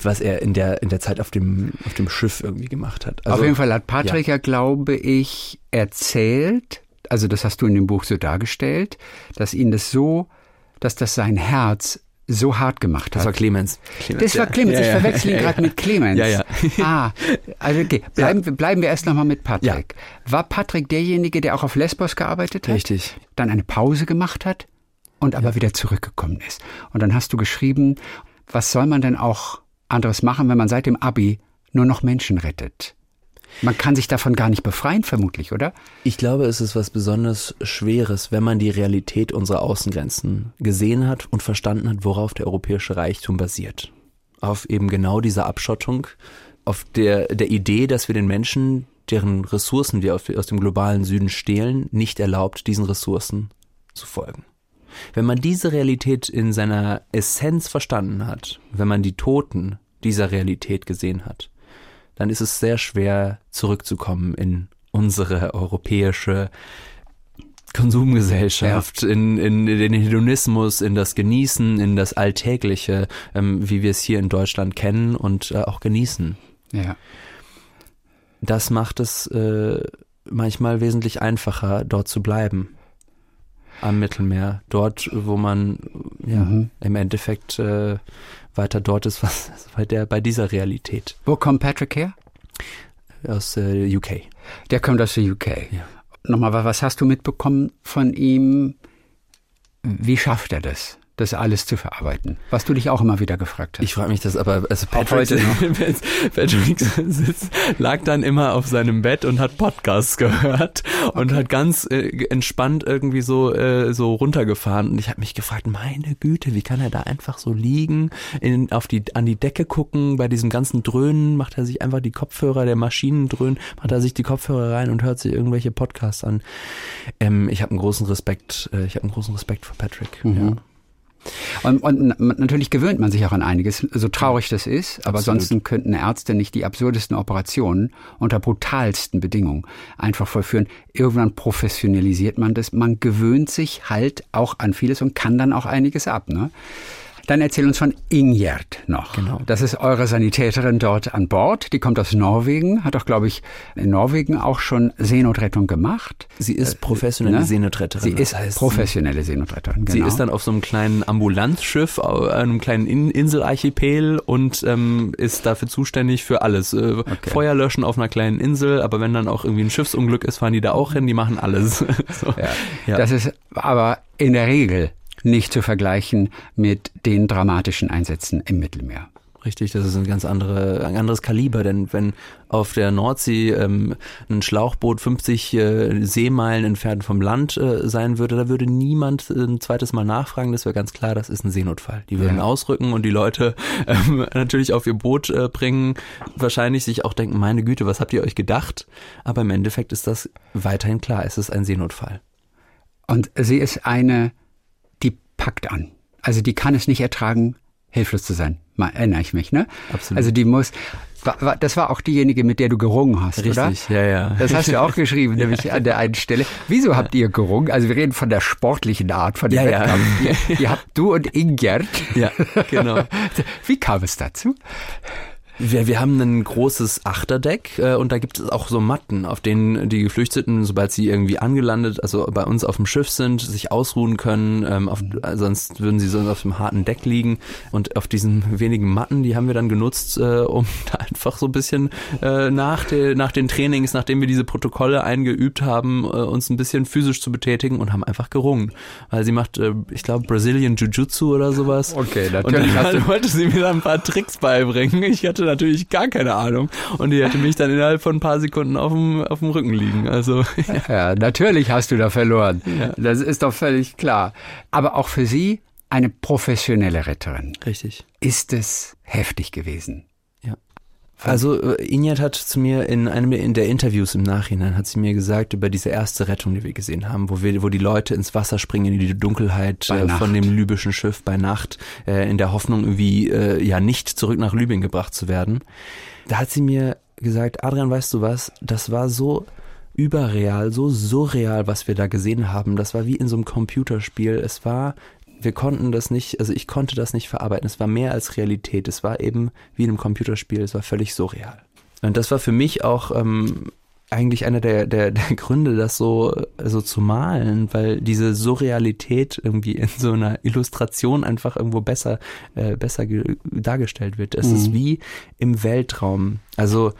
was er in der in der Zeit auf dem auf dem Schiff irgendwie gemacht hat. Also, auf jeden Fall hat Patrick ja, ja glaube ich erzählt, also das hast du in dem Buch so dargestellt, dass ihn das so dass das sein Herz so hart gemacht hat. Das war Clemens. Clemens das war Clemens. Ja, ich verwechsel ihn ja, gerade mit Clemens. Ja, ja. ah, also okay. Bleiben, bleiben wir erst nochmal mit Patrick. War Patrick derjenige, der auch auf Lesbos gearbeitet hat? Richtig. Dann eine Pause gemacht hat und aber wieder zurückgekommen ist. Und dann hast du geschrieben, was soll man denn auch anderes machen, wenn man seit dem Abi nur noch Menschen rettet? Man kann sich davon gar nicht befreien, vermutlich, oder? Ich glaube, es ist was besonders Schweres, wenn man die Realität unserer Außengrenzen gesehen hat und verstanden hat, worauf der europäische Reichtum basiert. Auf eben genau dieser Abschottung, auf der, der Idee, dass wir den Menschen, deren Ressourcen wir aus dem globalen Süden stehlen, nicht erlaubt, diesen Ressourcen zu folgen. Wenn man diese Realität in seiner Essenz verstanden hat, wenn man die Toten dieser Realität gesehen hat, dann ist es sehr schwer zurückzukommen in unsere europäische Konsumgesellschaft, ja. in, in, in, den Hedonismus, in das Genießen, in das Alltägliche, ähm, wie wir es hier in Deutschland kennen und äh, auch genießen. Ja. Das macht es äh, manchmal wesentlich einfacher, dort zu bleiben. Am Mittelmeer, dort, wo man ja, mhm. im Endeffekt äh, weiter dort ist, was bei, der, bei dieser Realität. Wo kommt Patrick her? Aus äh, UK. Der kommt aus der UK. Ja. Nochmal, was hast du mitbekommen von ihm? Wie schafft er das? Das alles zu verarbeiten? Was du dich auch immer wieder gefragt hast. Ich frage mich das aber, also Patrick, Patrick lag dann immer auf seinem Bett und hat Podcasts gehört okay. und hat ganz äh, entspannt irgendwie so, äh, so runtergefahren. Und ich habe mich gefragt, meine Güte, wie kann er da einfach so liegen, in, auf die, an die Decke gucken, bei diesem ganzen Dröhnen macht er sich einfach die Kopfhörer, der Maschinen dröhnen, macht er sich die Kopfhörer rein und hört sich irgendwelche Podcasts an. Ähm, ich habe einen großen Respekt, äh, ich habe einen großen Respekt vor Patrick. Mhm. Ja. Und, und, natürlich gewöhnt man sich auch an einiges, so traurig das ist, aber Absolut. ansonsten könnten Ärzte nicht die absurdesten Operationen unter brutalsten Bedingungen einfach vollführen. Irgendwann professionalisiert man das, man gewöhnt sich halt auch an vieles und kann dann auch einiges ab. Ne? Dann erzähl uns von Ingjerd noch. Genau. Das ist eure Sanitäterin dort an Bord. Die kommt aus Norwegen, hat auch, glaube ich, in Norwegen auch schon Seenotrettung gemacht. Sie ist äh, professionelle ne? Seenotretterin. Sie ist heißt, professionelle Seenotretterin. Genau. Sie ist dann auf so einem kleinen Ambulanzschiff, einem kleinen Inselarchipel und ähm, ist dafür zuständig für alles. Äh, okay. Feuer löschen auf einer kleinen Insel, aber wenn dann auch irgendwie ein Schiffsunglück ist, fahren die da auch hin, die machen alles. so. ja. Ja. Das ist aber in der Regel nicht zu vergleichen mit den dramatischen Einsätzen im Mittelmeer. Richtig, das ist ein ganz andere, ein anderes Kaliber, denn wenn auf der Nordsee ähm, ein Schlauchboot 50 äh, Seemeilen entfernt vom Land äh, sein würde, da würde niemand äh, ein zweites Mal nachfragen. Das wäre ganz klar, das ist ein Seenotfall. Die würden ja. ausrücken und die Leute ähm, natürlich auf ihr Boot äh, bringen, wahrscheinlich sich auch denken, meine Güte, was habt ihr euch gedacht? Aber im Endeffekt ist das weiterhin klar, es ist ein Seenotfall. Und sie ist eine packt an. Also die kann es nicht ertragen, hilflos zu sein. Mal erinnere ich mich, ne? Absolut. Also die muss, das war auch diejenige, mit der du gerungen hast, Richtig, oder? Richtig, ja, ja. Das hast du auch geschrieben, nämlich ja. an der einen Stelle. Wieso habt ihr gerungen? Also wir reden von der sportlichen Art, von dem ja, Wettkampf. Ja. Ihr, ihr habt du und Ingert. Ja, genau. Wie kam es dazu? Wir, wir haben ein großes Achterdeck äh, und da gibt es auch so Matten, auf denen die Geflüchteten, sobald sie irgendwie angelandet, also bei uns auf dem Schiff sind, sich ausruhen können. Ähm, auf, sonst würden sie sonst auf dem harten Deck liegen. Und auf diesen wenigen Matten, die haben wir dann genutzt, äh, um da einfach so ein bisschen äh, nach, de, nach den Trainings, nachdem wir diese Protokolle eingeübt haben, äh, uns ein bisschen physisch zu betätigen und haben einfach gerungen. Weil sie macht, äh, ich glaube, Brazilian Jiu-Jitsu oder sowas. Okay, natürlich. Und dann wollte sie mir da ein paar Tricks beibringen. Ich hatte hatte natürlich gar keine Ahnung. Und die hätte mich dann innerhalb von ein paar Sekunden auf dem, auf dem Rücken liegen. Also, ja. ja natürlich hast du da verloren. Ja. Das ist doch völlig klar. Aber auch für sie eine professionelle Retterin. Richtig. Ist es heftig gewesen? Also äh, Injat hat zu mir in einem der Interviews im Nachhinein hat sie mir gesagt über diese erste Rettung, die wir gesehen haben, wo wir, wo die Leute ins Wasser springen in die Dunkelheit äh, von dem libyschen Schiff bei Nacht äh, in der Hoffnung irgendwie äh, ja nicht zurück nach Libyen gebracht zu werden. Da hat sie mir gesagt, Adrian, weißt du was? Das war so überreal, so surreal, was wir da gesehen haben. Das war wie in so einem Computerspiel. Es war wir konnten das nicht, also ich konnte das nicht verarbeiten. Es war mehr als Realität. Es war eben wie in einem Computerspiel, es war völlig surreal. Und das war für mich auch ähm, eigentlich einer der, der, der Gründe, das so, so zu malen, weil diese Surrealität irgendwie in so einer Illustration einfach irgendwo besser, äh, besser dargestellt wird. Es mhm. ist wie im Weltraum. Also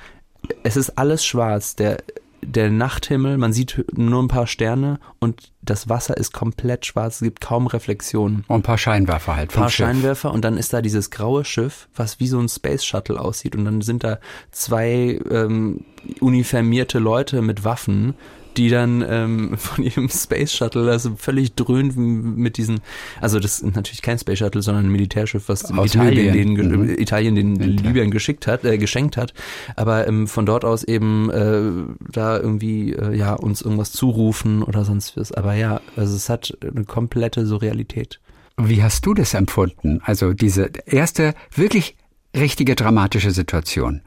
es ist alles schwarz. Der, der Nachthimmel, man sieht nur ein paar Sterne und das Wasser ist komplett schwarz, es gibt kaum Reflexionen. Und ein paar Scheinwerfer halt. Ein paar Scheinwerfer und dann ist da dieses graue Schiff, was wie so ein Space Shuttle aussieht und dann sind da zwei ähm, uniformierte Leute mit Waffen, die dann ähm, von ihrem Space Shuttle, also völlig dröhnt mit diesen, also das ist natürlich kein Space Shuttle, sondern ein Militärschiff, was Italien den, mhm. Italien den Winter. Libyern geschickt hat, äh, geschenkt hat, aber ähm, von dort aus eben äh, da irgendwie äh, ja uns irgendwas zurufen oder sonst was. Aber ja, also es hat eine komplette Surrealität. Wie hast du das empfunden? Also diese erste wirklich richtige dramatische Situation.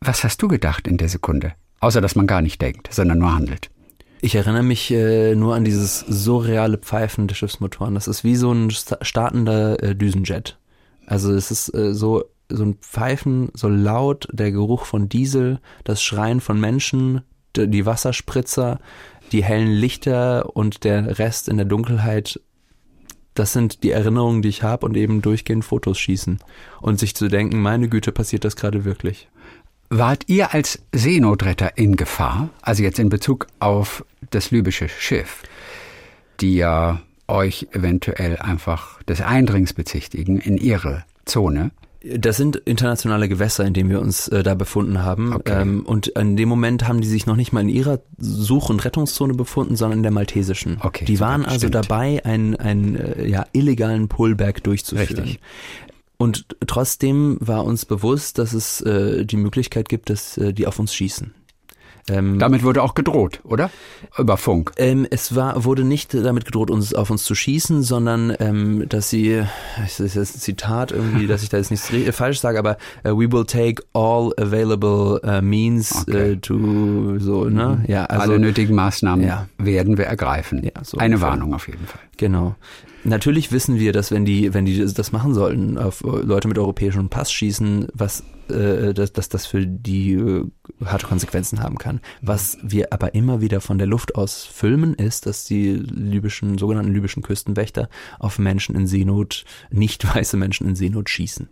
Was hast du gedacht in der Sekunde? Außer dass man gar nicht denkt, sondern nur handelt. Ich erinnere mich äh, nur an dieses surreale Pfeifen der Schiffsmotoren. Das ist wie so ein startender äh, Düsenjet. Also es ist äh, so so ein Pfeifen, so laut, der Geruch von Diesel, das Schreien von Menschen, die Wasserspritzer, die hellen Lichter und der Rest in der Dunkelheit. Das sind die Erinnerungen, die ich habe und eben durchgehend Fotos schießen und sich zu denken, meine Güte, passiert das gerade wirklich. Wart ihr als Seenotretter in Gefahr? Also jetzt in Bezug auf das libysche Schiff, die ja euch eventuell einfach des Eindringens bezichtigen in ihre Zone? Das sind internationale Gewässer, in denen wir uns äh, da befunden haben. Okay. Ähm, und in dem Moment haben die sich noch nicht mal in ihrer Such- und Rettungszone befunden, sondern in der maltesischen. Okay, die waren also stimmt. dabei, einen, einen äh, ja, illegalen Pullback durchzuführen. Richtig. Und trotzdem war uns bewusst, dass es äh, die Möglichkeit gibt, dass äh, die auf uns schießen. Ähm, damit wurde auch gedroht, oder? Über Funk. Ähm, es war, wurde nicht damit gedroht, uns auf uns zu schießen, sondern ähm, dass sie, das ist jetzt ein Zitat irgendwie, dass ich da jetzt nichts falsch sage, aber uh, we will take all available uh, means okay. uh, to so, ne? Mhm. Ja, also, alle nötigen Maßnahmen ja. werden wir ergreifen. Ja, so Eine Warnung auf jeden Fall. Genau. Natürlich wissen wir, dass wenn die, wenn die das machen sollten, auf Leute mit europäischem Pass schießen, was äh, dass, dass das für die äh, harte Konsequenzen haben kann. Was wir aber immer wieder von der Luft aus filmen, ist, dass die libyschen, sogenannten libyschen Küstenwächter auf Menschen in Seenot, nicht weiße Menschen in Seenot schießen.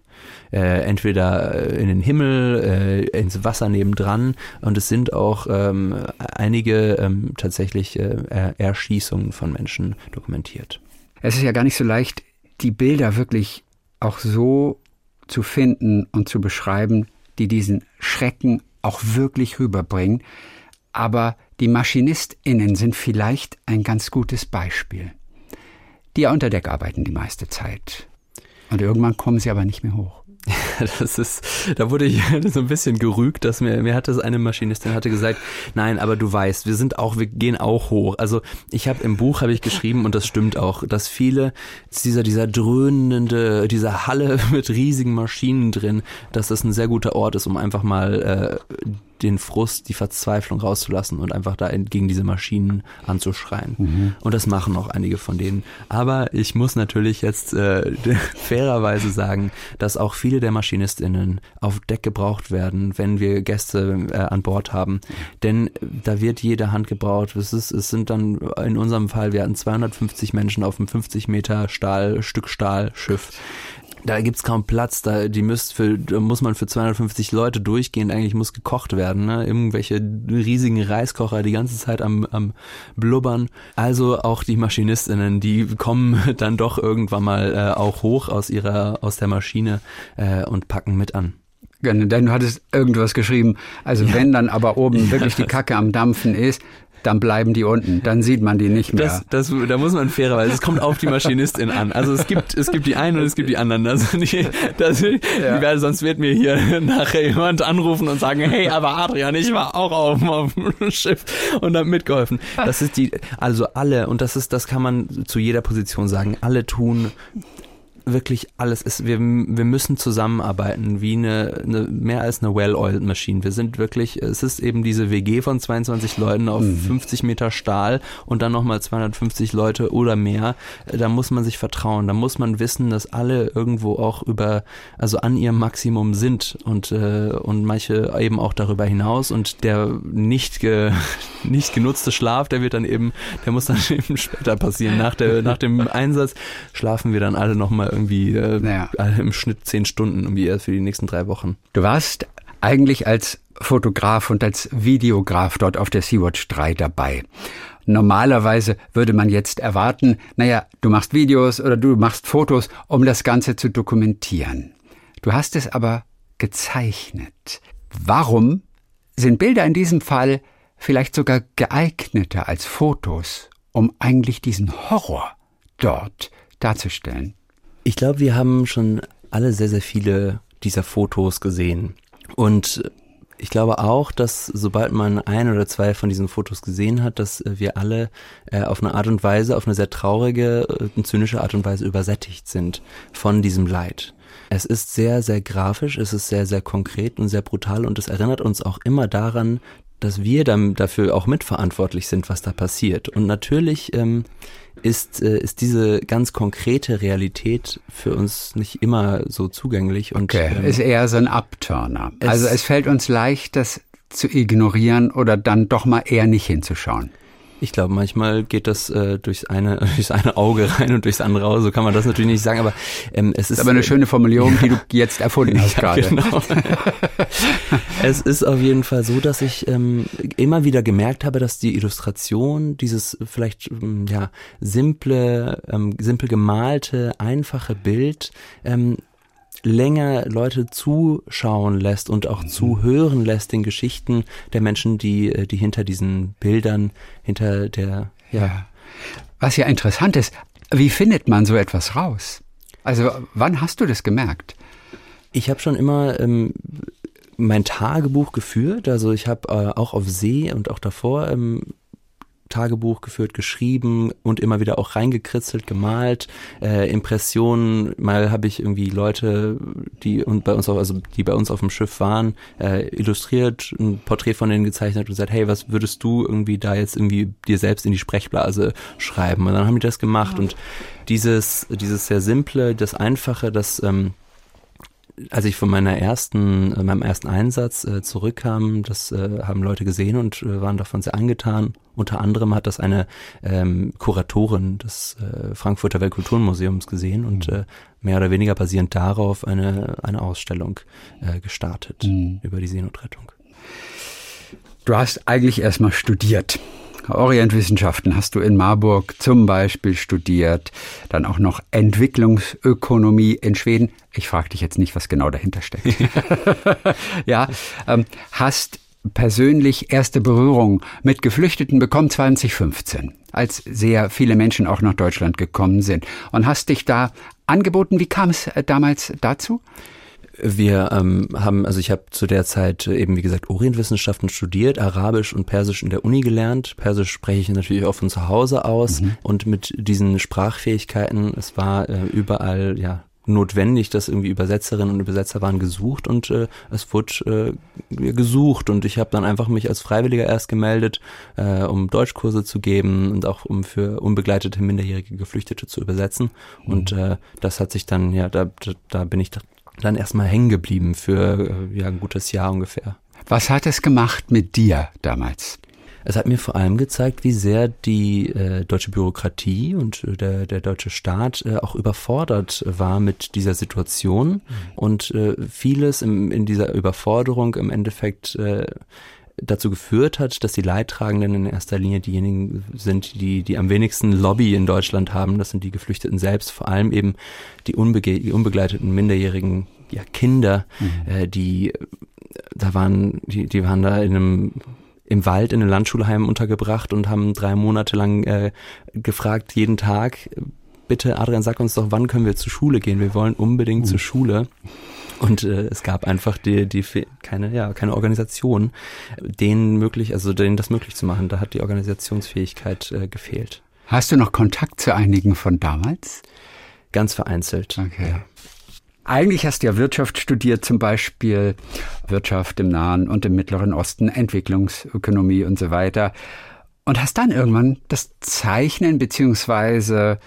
Äh, entweder äh, in den Himmel, äh, ins Wasser nebendran und es sind auch ähm, einige ähm, tatsächlich äh, Erschießungen von Menschen dokumentiert. Es ist ja gar nicht so leicht, die Bilder wirklich auch so zu finden und zu beschreiben, die diesen Schrecken auch wirklich rüberbringen. Aber die MaschinistInnen sind vielleicht ein ganz gutes Beispiel. Die ja unter Deck arbeiten die meiste Zeit. Und irgendwann kommen sie aber nicht mehr hoch. das ist, da wurde ich so ein bisschen gerügt, dass mir, mir hat das eine Maschinistin hatte gesagt, nein, aber du weißt, wir sind auch, wir gehen auch hoch. Also ich habe im Buch habe ich geschrieben und das stimmt auch, dass viele dieser dieser dröhnende, dieser Halle mit riesigen Maschinen drin, dass das ein sehr guter Ort ist, um einfach mal äh, den Frust, die Verzweiflung rauszulassen und einfach da gegen diese Maschinen anzuschreien. Mhm. Und das machen auch einige von denen. Aber ich muss natürlich jetzt äh, fairerweise sagen, dass auch viele der MaschinistInnen auf Deck gebraucht werden, wenn wir Gäste äh, an Bord haben. Denn da wird jede Hand gebraucht. Es, ist, es sind dann in unserem Fall, wir hatten 250 Menschen auf einem 50 Meter Stahl, Stück Stahlschiff da gibt's kaum Platz, da die müsst für, da muss man für 250 Leute durchgehen, eigentlich muss gekocht werden, ne? Irgendwelche riesigen Reiskocher die ganze Zeit am, am blubbern. Also auch die Maschinistinnen, die kommen dann doch irgendwann mal äh, auch hoch aus ihrer, aus der Maschine äh, und packen mit an. Denn du hattest irgendwas geschrieben. Also ja. wenn dann aber oben wirklich die Kacke am Dampfen ist, dann bleiben die unten, dann sieht man die nicht mehr. Das, das, da muss man fairerweise, es kommt auf die Maschinistin an. Also es gibt, es gibt die einen und es gibt die anderen. Also die, das, ja. die sonst wird mir hier nachher jemand anrufen und sagen, hey, aber Adrian, ich war auch auf, auf dem Schiff und habe mitgeholfen. Das ist die, also alle, und das ist, das kann man zu jeder Position sagen, alle tun wirklich alles ist, wir, wir müssen zusammenarbeiten wie eine, eine mehr als eine well-oiled Maschine. Wir sind wirklich, es ist eben diese WG von 22 Leuten auf mhm. 50 Meter Stahl und dann nochmal 250 Leute oder mehr. Da muss man sich vertrauen. Da muss man wissen, dass alle irgendwo auch über, also an ihrem Maximum sind und, äh, und manche eben auch darüber hinaus und der nicht, ge, nicht genutzte Schlaf, der wird dann eben, der muss dann eben später passieren. Nach der, nach dem Einsatz schlafen wir dann alle nochmal irgendwie äh, naja. im Schnitt zehn Stunden irgendwie erst für die nächsten drei Wochen. Du warst eigentlich als Fotograf und als Videograf dort auf der Sea-Watch 3 dabei. Normalerweise würde man jetzt erwarten, naja, du machst Videos oder du machst Fotos, um das Ganze zu dokumentieren. Du hast es aber gezeichnet. Warum sind Bilder in diesem Fall vielleicht sogar geeigneter als Fotos, um eigentlich diesen Horror dort darzustellen? Ich glaube, wir haben schon alle sehr, sehr viele dieser Fotos gesehen. Und ich glaube auch, dass sobald man ein oder zwei von diesen Fotos gesehen hat, dass wir alle äh, auf eine Art und Weise, auf eine sehr traurige und zynische Art und Weise übersättigt sind von diesem Leid. Es ist sehr, sehr grafisch, es ist sehr, sehr konkret und sehr brutal und es erinnert uns auch immer daran, dass wir dann dafür auch mitverantwortlich sind, was da passiert. Und natürlich ähm, ist, äh, ist diese ganz konkrete Realität für uns nicht immer so zugänglich. Und, okay, ähm, ist eher so ein Abturner. Also es fällt uns leicht, das zu ignorieren oder dann doch mal eher nicht hinzuschauen. Ich glaube, manchmal geht das äh, durchs eine durchs eine Auge rein und durchs andere raus. So kann man das natürlich nicht sagen, aber ähm, es ist. Ist aber eine schöne Formulierung, ja. die du jetzt erfunden hast ja, gerade. Genau. es ist auf jeden Fall so, dass ich ähm, immer wieder gemerkt habe, dass die Illustration, dieses vielleicht ähm, ja simple, ähm, simpel gemalte, einfache Bild ähm, länger Leute zuschauen lässt und auch mhm. zuhören lässt den Geschichten der Menschen, die, äh, die hinter diesen Bildern, hinter der, ja. ja. Was ja interessant ist, wie findet man so etwas raus? Also wann hast du das gemerkt? Ich habe schon immer ähm, mein Tagebuch geführt. Also ich habe äh, auch auf See und auch davor ähm, Tagebuch geführt, geschrieben und immer wieder auch reingekritzelt, gemalt, äh, Impressionen. Mal habe ich irgendwie Leute, die und bei uns auch, also die bei uns auf dem Schiff waren, äh, illustriert, ein Porträt von denen gezeichnet und gesagt, hey, was würdest du irgendwie da jetzt irgendwie dir selbst in die Sprechblase schreiben? Und dann haben die das gemacht ja. und dieses, dieses sehr simple, das einfache, das ähm, als ich von meiner ersten, äh, meinem ersten Einsatz äh, zurückkam, das äh, haben Leute gesehen und äh, waren davon sehr angetan. Unter anderem hat das eine ähm, Kuratorin des äh, Frankfurter Weltkulturmuseums gesehen und mhm. äh, mehr oder weniger basierend darauf eine, eine Ausstellung äh, gestartet mhm. über die Seenotrettung. Du hast eigentlich erstmal studiert. Orientwissenschaften hast du in Marburg zum Beispiel studiert, dann auch noch Entwicklungsökonomie in Schweden. Ich frage dich jetzt nicht, was genau dahinter steckt. ja, ähm, hast persönlich erste Berührung mit Geflüchteten bekommen 2015, als sehr viele Menschen auch nach Deutschland gekommen sind. Und hast dich da angeboten. Wie kam es äh, damals dazu? Wir ähm, haben, also ich habe zu der Zeit eben, wie gesagt, Orientwissenschaften studiert, Arabisch und Persisch in der Uni gelernt. Persisch spreche ich natürlich auch von zu Hause aus mhm. und mit diesen Sprachfähigkeiten, es war äh, überall, ja, notwendig, dass irgendwie Übersetzerinnen und Übersetzer waren gesucht und äh, es wurde äh, gesucht und ich habe dann einfach mich als Freiwilliger erst gemeldet, äh, um Deutschkurse zu geben und auch um für unbegleitete minderjährige Geflüchtete zu übersetzen mhm. und äh, das hat sich dann ja da da bin ich dann erstmal hängen geblieben für äh, ja, ein gutes Jahr ungefähr. Was hat es gemacht mit dir damals? Es hat mir vor allem gezeigt, wie sehr die äh, deutsche Bürokratie und äh, der, der deutsche Staat äh, auch überfordert war mit dieser Situation mhm. und äh, vieles im, in dieser Überforderung im Endeffekt äh, dazu geführt hat, dass die Leidtragenden in erster Linie diejenigen sind, die, die am wenigsten Lobby in Deutschland haben. Das sind die Geflüchteten selbst, vor allem eben die, unbege die unbegleiteten minderjährigen ja, Kinder, mhm. äh, die da waren, die, die waren da in einem im Wald in einem Landschulheim untergebracht und haben drei Monate lang äh, gefragt, jeden Tag, bitte Adrian, sag uns doch, wann können wir zur Schule gehen? Wir wollen unbedingt mhm. zur Schule. Und äh, es gab einfach die, die keine, ja, keine Organisation, denen möglich, also denen das möglich zu machen. Da hat die Organisationsfähigkeit äh, gefehlt. Hast du noch Kontakt zu einigen von damals? Ganz vereinzelt. Okay. Ja. Eigentlich hast du ja Wirtschaft studiert, zum Beispiel Wirtschaft im Nahen und im Mittleren Osten, Entwicklungsökonomie und so weiter. Und hast dann irgendwann das Zeichnen beziehungsweise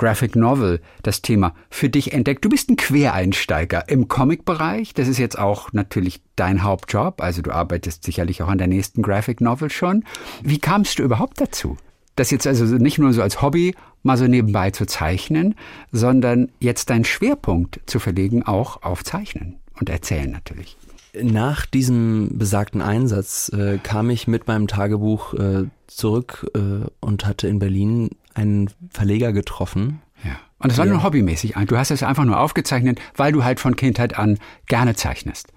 Graphic Novel, das Thema, für dich entdeckt. Du bist ein Quereinsteiger im Comic-Bereich. Das ist jetzt auch natürlich dein Hauptjob. Also du arbeitest sicherlich auch an der nächsten Graphic Novel schon. Wie kamst du überhaupt dazu? Das jetzt also nicht nur so als Hobby mal so nebenbei zu zeichnen, sondern jetzt deinen Schwerpunkt zu verlegen auch auf Zeichnen und Erzählen natürlich. Nach diesem besagten Einsatz äh, kam ich mit meinem Tagebuch äh, zurück äh, und hatte in Berlin einen Verleger getroffen. Ja. Und das war nur hobbymäßig. Du hast es einfach nur aufgezeichnet, weil du halt von Kindheit an gerne zeichnest.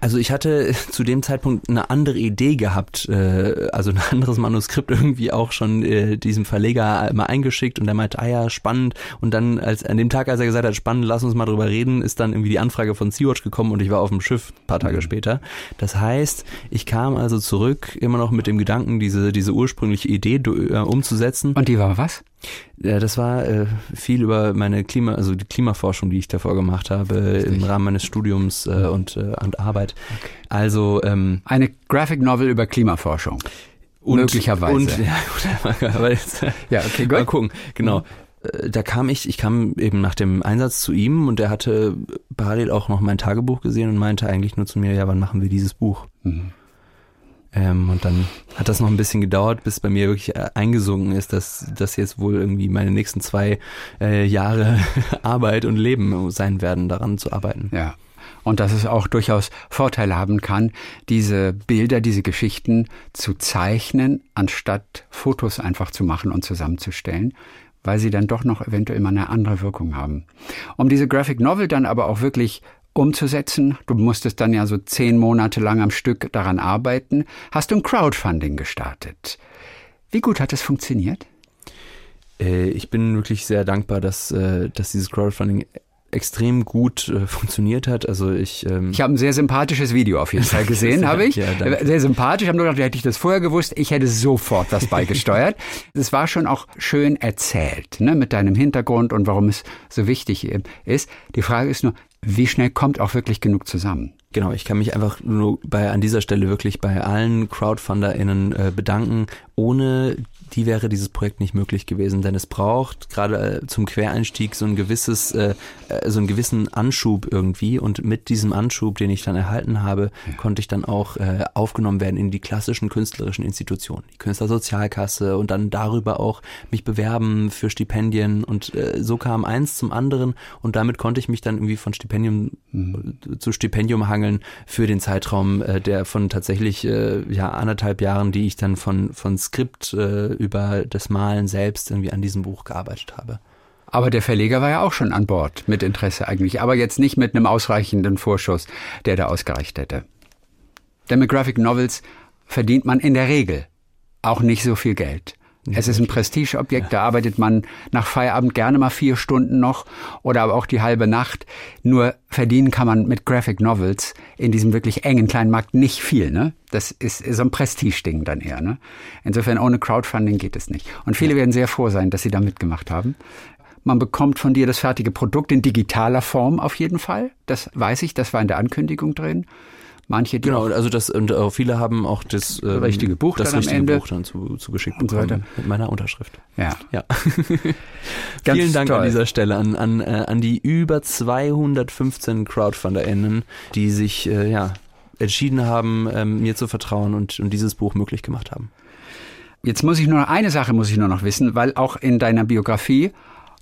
Also ich hatte zu dem Zeitpunkt eine andere Idee gehabt, äh, also ein anderes Manuskript irgendwie auch schon äh, diesem Verleger mal eingeschickt und der meinte, ah ja, spannend. Und dann als an dem Tag, als er gesagt hat, spannend, lass uns mal drüber reden, ist dann irgendwie die Anfrage von Sea-Watch gekommen und ich war auf dem Schiff ein paar Tage mhm. später. Das heißt, ich kam also zurück immer noch mit dem Gedanken, diese, diese ursprüngliche Idee äh, umzusetzen. Und die war was? Ja, das war äh, viel über meine Klima, also die Klimaforschung, die ich davor gemacht habe Richtig. im Rahmen meines Studiums äh, und, äh, und Arbeit. Okay. Also ähm, eine Graphic Novel über Klimaforschung. Und, möglicherweise. Und, ja, aber jetzt, ja, okay, gut. Mal gucken. Genau. Mhm. Da kam ich, ich kam eben nach dem Einsatz zu ihm und er hatte parallel auch noch mein Tagebuch gesehen und meinte eigentlich nur zu mir, ja, wann machen wir dieses Buch? Mhm. Ähm, und dann hat das noch ein bisschen gedauert, bis bei mir wirklich äh, eingesunken ist, dass das jetzt wohl irgendwie meine nächsten zwei äh, Jahre Arbeit und Leben sein werden, daran zu arbeiten. Ja. Und dass es auch durchaus Vorteile haben kann, diese Bilder, diese Geschichten zu zeichnen, anstatt Fotos einfach zu machen und zusammenzustellen, weil sie dann doch noch eventuell mal eine andere Wirkung haben. Um diese Graphic Novel dann aber auch wirklich umzusetzen. Du musstest dann ja so zehn Monate lang am Stück daran arbeiten. Hast du ein Crowdfunding gestartet. Wie gut hat es funktioniert? Äh, ich bin wirklich sehr dankbar, dass, äh, dass dieses Crowdfunding extrem gut äh, funktioniert hat. Also ich ähm ich habe ein sehr sympathisches Video auf jeden Fall gesehen, habe ich. Ja, sehr sympathisch. Ich habe nur gedacht, hätte ich das vorher gewusst, ich hätte sofort was beigesteuert. Es war schon auch schön erzählt, ne, mit deinem Hintergrund und warum es so wichtig ist. Die Frage ist nur, wie schnell kommt auch wirklich genug zusammen? Genau, ich kann mich einfach nur bei an dieser Stelle wirklich bei allen CrowdfunderInnen äh, bedanken. Ohne die wäre dieses Projekt nicht möglich gewesen, denn es braucht gerade äh, zum Quereinstieg so ein gewisses, äh, äh, so einen gewissen Anschub irgendwie und mit diesem Anschub, den ich dann erhalten habe, ja. konnte ich dann auch äh, aufgenommen werden in die klassischen künstlerischen Institutionen, die Künstlersozialkasse und dann darüber auch mich bewerben für Stipendien und äh, so kam eins zum anderen und damit konnte ich mich dann irgendwie von Stipendium mhm. zu Stipendium hangeln für den Zeitraum, äh, der von tatsächlich äh, ja anderthalb Jahren, die ich dann von von Skript äh, über das Malen selbst irgendwie an diesem Buch gearbeitet habe. Aber der Verleger war ja auch schon an Bord mit Interesse eigentlich, aber jetzt nicht mit einem ausreichenden Vorschuss, der da ausgereicht hätte. Denn mit Graphic Novels verdient man in der Regel auch nicht so viel Geld. Es ist ein Prestigeobjekt, da arbeitet man nach Feierabend gerne mal vier Stunden noch oder aber auch die halbe Nacht. Nur verdienen kann man mit Graphic Novels in diesem wirklich engen kleinen Markt nicht viel. Ne? Das ist so ein Prestige-Ding dann eher. Ne? Insofern ohne Crowdfunding geht es nicht. Und viele ja. werden sehr froh sein, dass sie da mitgemacht haben. Man bekommt von dir das fertige Produkt in digitaler Form auf jeden Fall. Das weiß ich, das war in der Ankündigung drin. Manche, die genau, also das und auch viele haben auch das ähm, richtige Buch das dann richtige am Ende Buch dann zu, zugeschickt und so mit meiner Unterschrift. Ja, ja. Vielen Dank toll. an dieser Stelle an an äh, an die über 215 Crowdfunderinnen, die sich äh, ja entschieden haben, ähm, mir zu vertrauen und und dieses Buch möglich gemacht haben. Jetzt muss ich nur noch eine Sache muss ich nur noch wissen, weil auch in deiner Biografie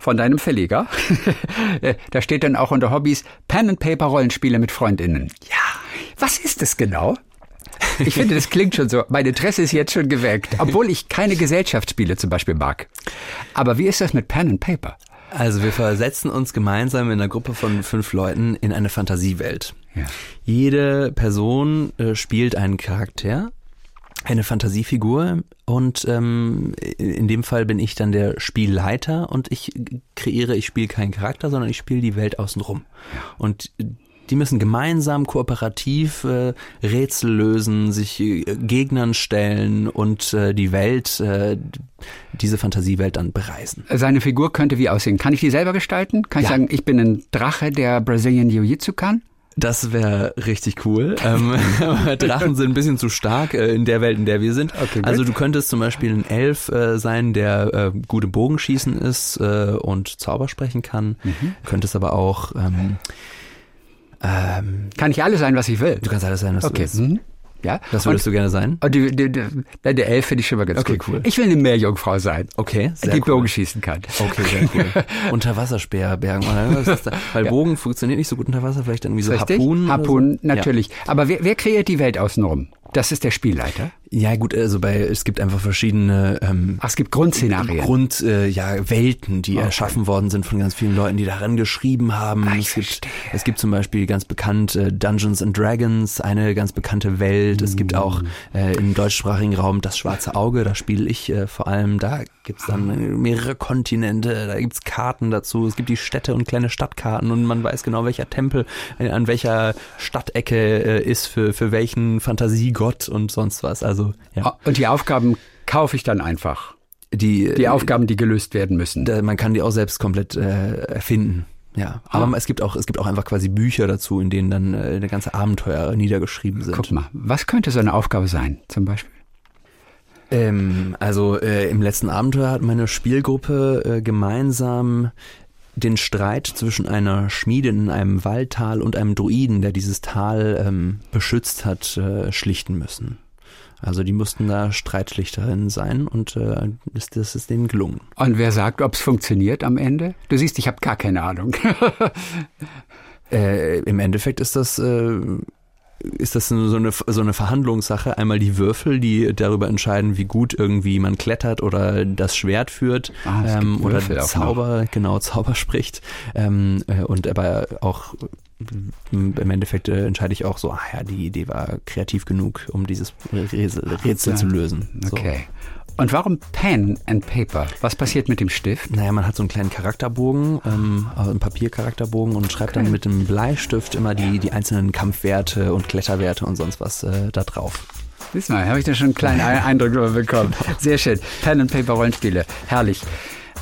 von deinem Verleger. da steht dann auch unter Hobbys Pen and Paper Rollenspiele mit Freundinnen. Ja. Was ist das genau? Ich finde, das klingt schon so. Mein Interesse ist jetzt schon geweckt, obwohl ich keine Gesellschaftsspiele zum Beispiel mag. Aber wie ist das mit Pen and Paper? Also wir versetzen uns gemeinsam in einer Gruppe von fünf Leuten in eine Fantasiewelt. Ja. Jede Person äh, spielt einen Charakter eine Fantasiefigur und ähm, in dem Fall bin ich dann der Spielleiter und ich kreiere, ich spiele keinen Charakter, sondern ich spiele die Welt außenrum. Und Die müssen gemeinsam kooperativ äh, Rätsel lösen, sich äh, Gegnern stellen und äh, die Welt, äh, diese Fantasiewelt dann bereisen. Seine Figur könnte wie aussehen? Kann ich die selber gestalten? Kann ja. ich sagen, ich bin ein Drache, der Brazilian Jiu-Jitsu kann? Das wäre richtig cool. ähm, Drachen sind ein bisschen zu stark äh, in der Welt, in der wir sind. Okay, also du könntest zum Beispiel ein Elf äh, sein, der äh, gute Bogenschießen ist äh, und Zauber sprechen kann. Mhm. Könntest aber auch ähm, ähm, kann ich alles sein, was ich will. Du kannst alles sein, was okay. du willst. Mhm. Ja? Das würdest und, du gerne sein? Und die, die, die, der Elf finde ich schon mal ganz okay, cool. Ich will eine Meerjungfrau sein. Okay, sehr Die cool. Bogen schießen kann. Okay, sehr cool. Unterwasserspeer bergen. Weil ja. Bogen funktioniert nicht so gut unter Wasser, vielleicht irgendwie so Richtig? Harpunen. Harpunen, so. natürlich. Ja. Aber wer, wer kreiert die Welt außenrum? Das ist der Spielleiter. Ja, gut, also bei es gibt einfach verschiedene ähm, Ach, es gibt Grundszenarien. Grund, äh, ja, Welten, die okay. erschaffen worden sind von ganz vielen Leuten, die daran geschrieben haben. Ach, es, gibt, es gibt zum Beispiel ganz bekannt äh, Dungeons and Dragons, eine ganz bekannte Welt. Mm. Es gibt auch mm. äh, im deutschsprachigen Raum das Schwarze Auge, da spiele ich äh, vor allem. Da gibt's dann äh, mehrere Kontinente, da gibt's Karten dazu. Es gibt die Städte und kleine Stadtkarten und man weiß genau, welcher Tempel äh, an welcher Stadtecke äh, ist für, für welchen Fantasiegott und sonst was. Also ja. Ah, und die Aufgaben kaufe ich dann einfach. Die, die Aufgaben, die gelöst werden müssen. Da, man kann die auch selbst komplett äh, erfinden. Ja, aber ah. es gibt auch es gibt auch einfach quasi Bücher dazu, in denen dann äh, eine ganze Abenteuer niedergeschrieben sind. Guck mal, was könnte so eine Aufgabe sein, zum Beispiel? Ähm, also äh, im letzten Abenteuer hat meine Spielgruppe äh, gemeinsam den Streit zwischen einer Schmiedin in einem Waldtal und einem Druiden, der dieses Tal ähm, beschützt hat, äh, schlichten müssen. Also die mussten da Streitschlichterinnen sein und äh, das, das ist denen gelungen. Und wer sagt, ob es funktioniert am Ende? Du siehst, ich habe gar keine Ahnung. äh, Im Endeffekt ist das äh, ist das so eine, so eine Verhandlungssache. Einmal die Würfel, die darüber entscheiden, wie gut irgendwie man klettert oder das Schwert führt ah, ähm, oder Zauber, genau, Zauber spricht. Ähm, äh, und aber auch im Endeffekt äh, entscheide ich auch so, ah ja, die Idee war kreativ genug, um dieses Rätsel, Rätsel zu lösen. So. Okay. Und warum Pen and Paper? Was passiert mit dem Stift? Naja, man hat so einen kleinen Charakterbogen, ähm, also einen Papiercharakterbogen und schreibt okay. dann mit dem Bleistift immer die, die einzelnen Kampfwerte und Kletterwerte und sonst was äh, da drauf. Siehst mal, habe ich da schon einen kleinen Eindruck bekommen. Sehr schön. Pen and Paper Rollenspiele. Herrlich.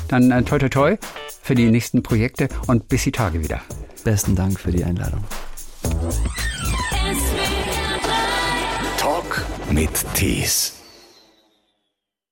Dann äh, toi toi toi für die nächsten Projekte und bis die Tage wieder. Besten Dank für die Einladung. Talk mit Tees.